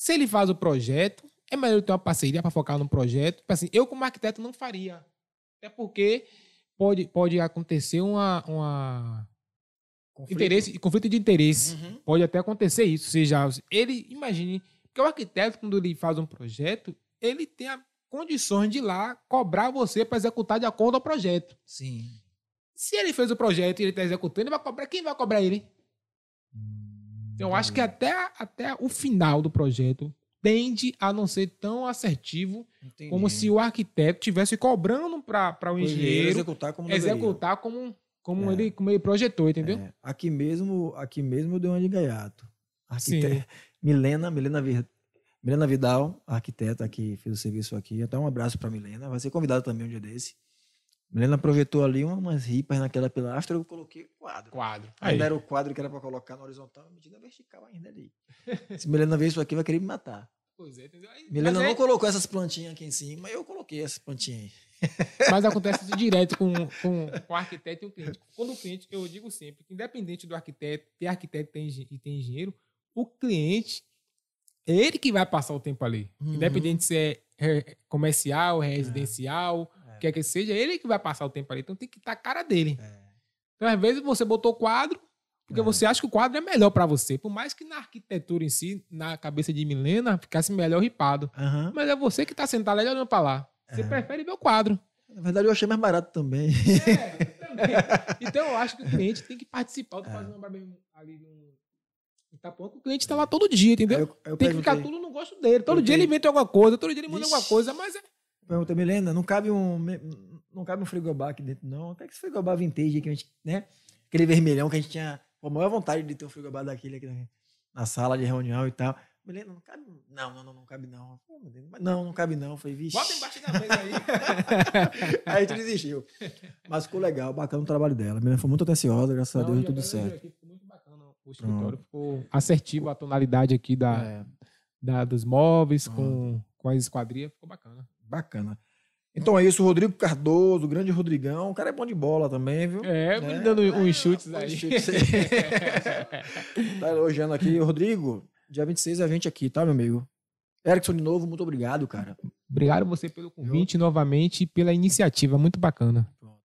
se ele faz o projeto, é melhor ter uma parceria para focar no projeto. Tipo Assim, eu, como arquiteto, não faria. Até porque pode, pode acontecer uma, uma Conflito? interesse, conflito de interesse. Uhum. Pode até acontecer isso. Ou seja, ele, imagine, porque o arquiteto, quando ele faz um projeto, ele tem a condições de ir lá cobrar você para executar de acordo ao projeto. Sim. Se ele fez o projeto e ele está executando, ele vai cobrar. Quem vai cobrar ele? Então, eu acho que até, até o final do projeto tende a não ser tão assertivo Entendi. como se o arquiteto tivesse cobrando para o O engenheiro executar como deveria. executar como, como, É. ele, como ele projetou, entendeu? É, aqui mesmo, aqui mesmo eu dei uma de gaiato. Arquite... Milena, Milena, Milena Vidal, arquiteta que fez o serviço aqui. Até um abraço para Milena. Vai ser convidada também um dia desse. Milena projetou ali umas ripas naquela pilastra, eu coloquei quadro. Quadro. Aí. Ainda era o quadro que era para colocar na horizontal, medida vertical ainda ali. Se Milena ver isso aqui, vai querer me matar. Pois é, entendeu? Aí- Milena não aí- colocou essas plantinhas aqui em cima, eu coloquei essas plantinhas aí. mas acontece isso direto com, com, com o arquiteto e o cliente. Quando o cliente, eu digo sempre, que independente do arquiteto, ter arquiteto tem e tem engenheiro, o cliente é ele que vai passar o tempo ali. Uhum. Independente se é é comercial, residencial, É. quer que seja, ele que vai passar o tempo ali. Então tem que estar a cara dele. É. Então, às vezes, você botou o quadro, porque É. você acha que o quadro é melhor para você. Por mais que na arquitetura em si, na cabeça de Milena, ficasse melhor ripado. Aham. Mas é você que tá sentado ali olhando para lá. Você É. prefere ver o quadro. Na verdade, eu achei mais barato também. É, também. Então eu acho que o cliente tem que participar. Eu tô É. fazendo uma barbearia ali no Itapuã, o cliente tá lá todo dia, entendeu? Eu, eu tem que ficar tudo no gosto dele. Todo Eu dia ele tenho- inventa alguma coisa, todo dia ele manda Vixe. alguma coisa, mas é. Pergunta, Milena, não cabe um não cabe um frigobar aqui dentro, não. Até que esse frigobar vintage que a gente, né? Aquele vermelhão que a gente tinha a maior vontade de ter um frigobar daquele aqui na, na sala de reunião e tal. Milena, não cabe. Não, não, não, não cabe não. Não, não cabe não. Eu Falei, vixe. Bota embaixo da mesa aí. Aí a gente desistiu. Mas ficou legal, bacana o trabalho dela. A Milena foi muito atenciosa, graças a Não, Deus, e deu tudo certo. aqui, ficou muito bacana o escritório. Ficou assertivo a tonalidade aqui da, É, da- dos móveis, com, com as esquadrias. Ficou bacana. Bacana. Então é isso, Rodrigo Cardoso, o grande Rodrigão. O cara é bom de bola também, viu? É, É, me dando uns chutes aí. chutes Tá elogiando aqui. Rodrigo, dia 26 a gente aqui, tá, meu amigo? Erickson de novo, muito obrigado, cara. Obrigado você pelo convite novamente e pela iniciativa. Muito bacana.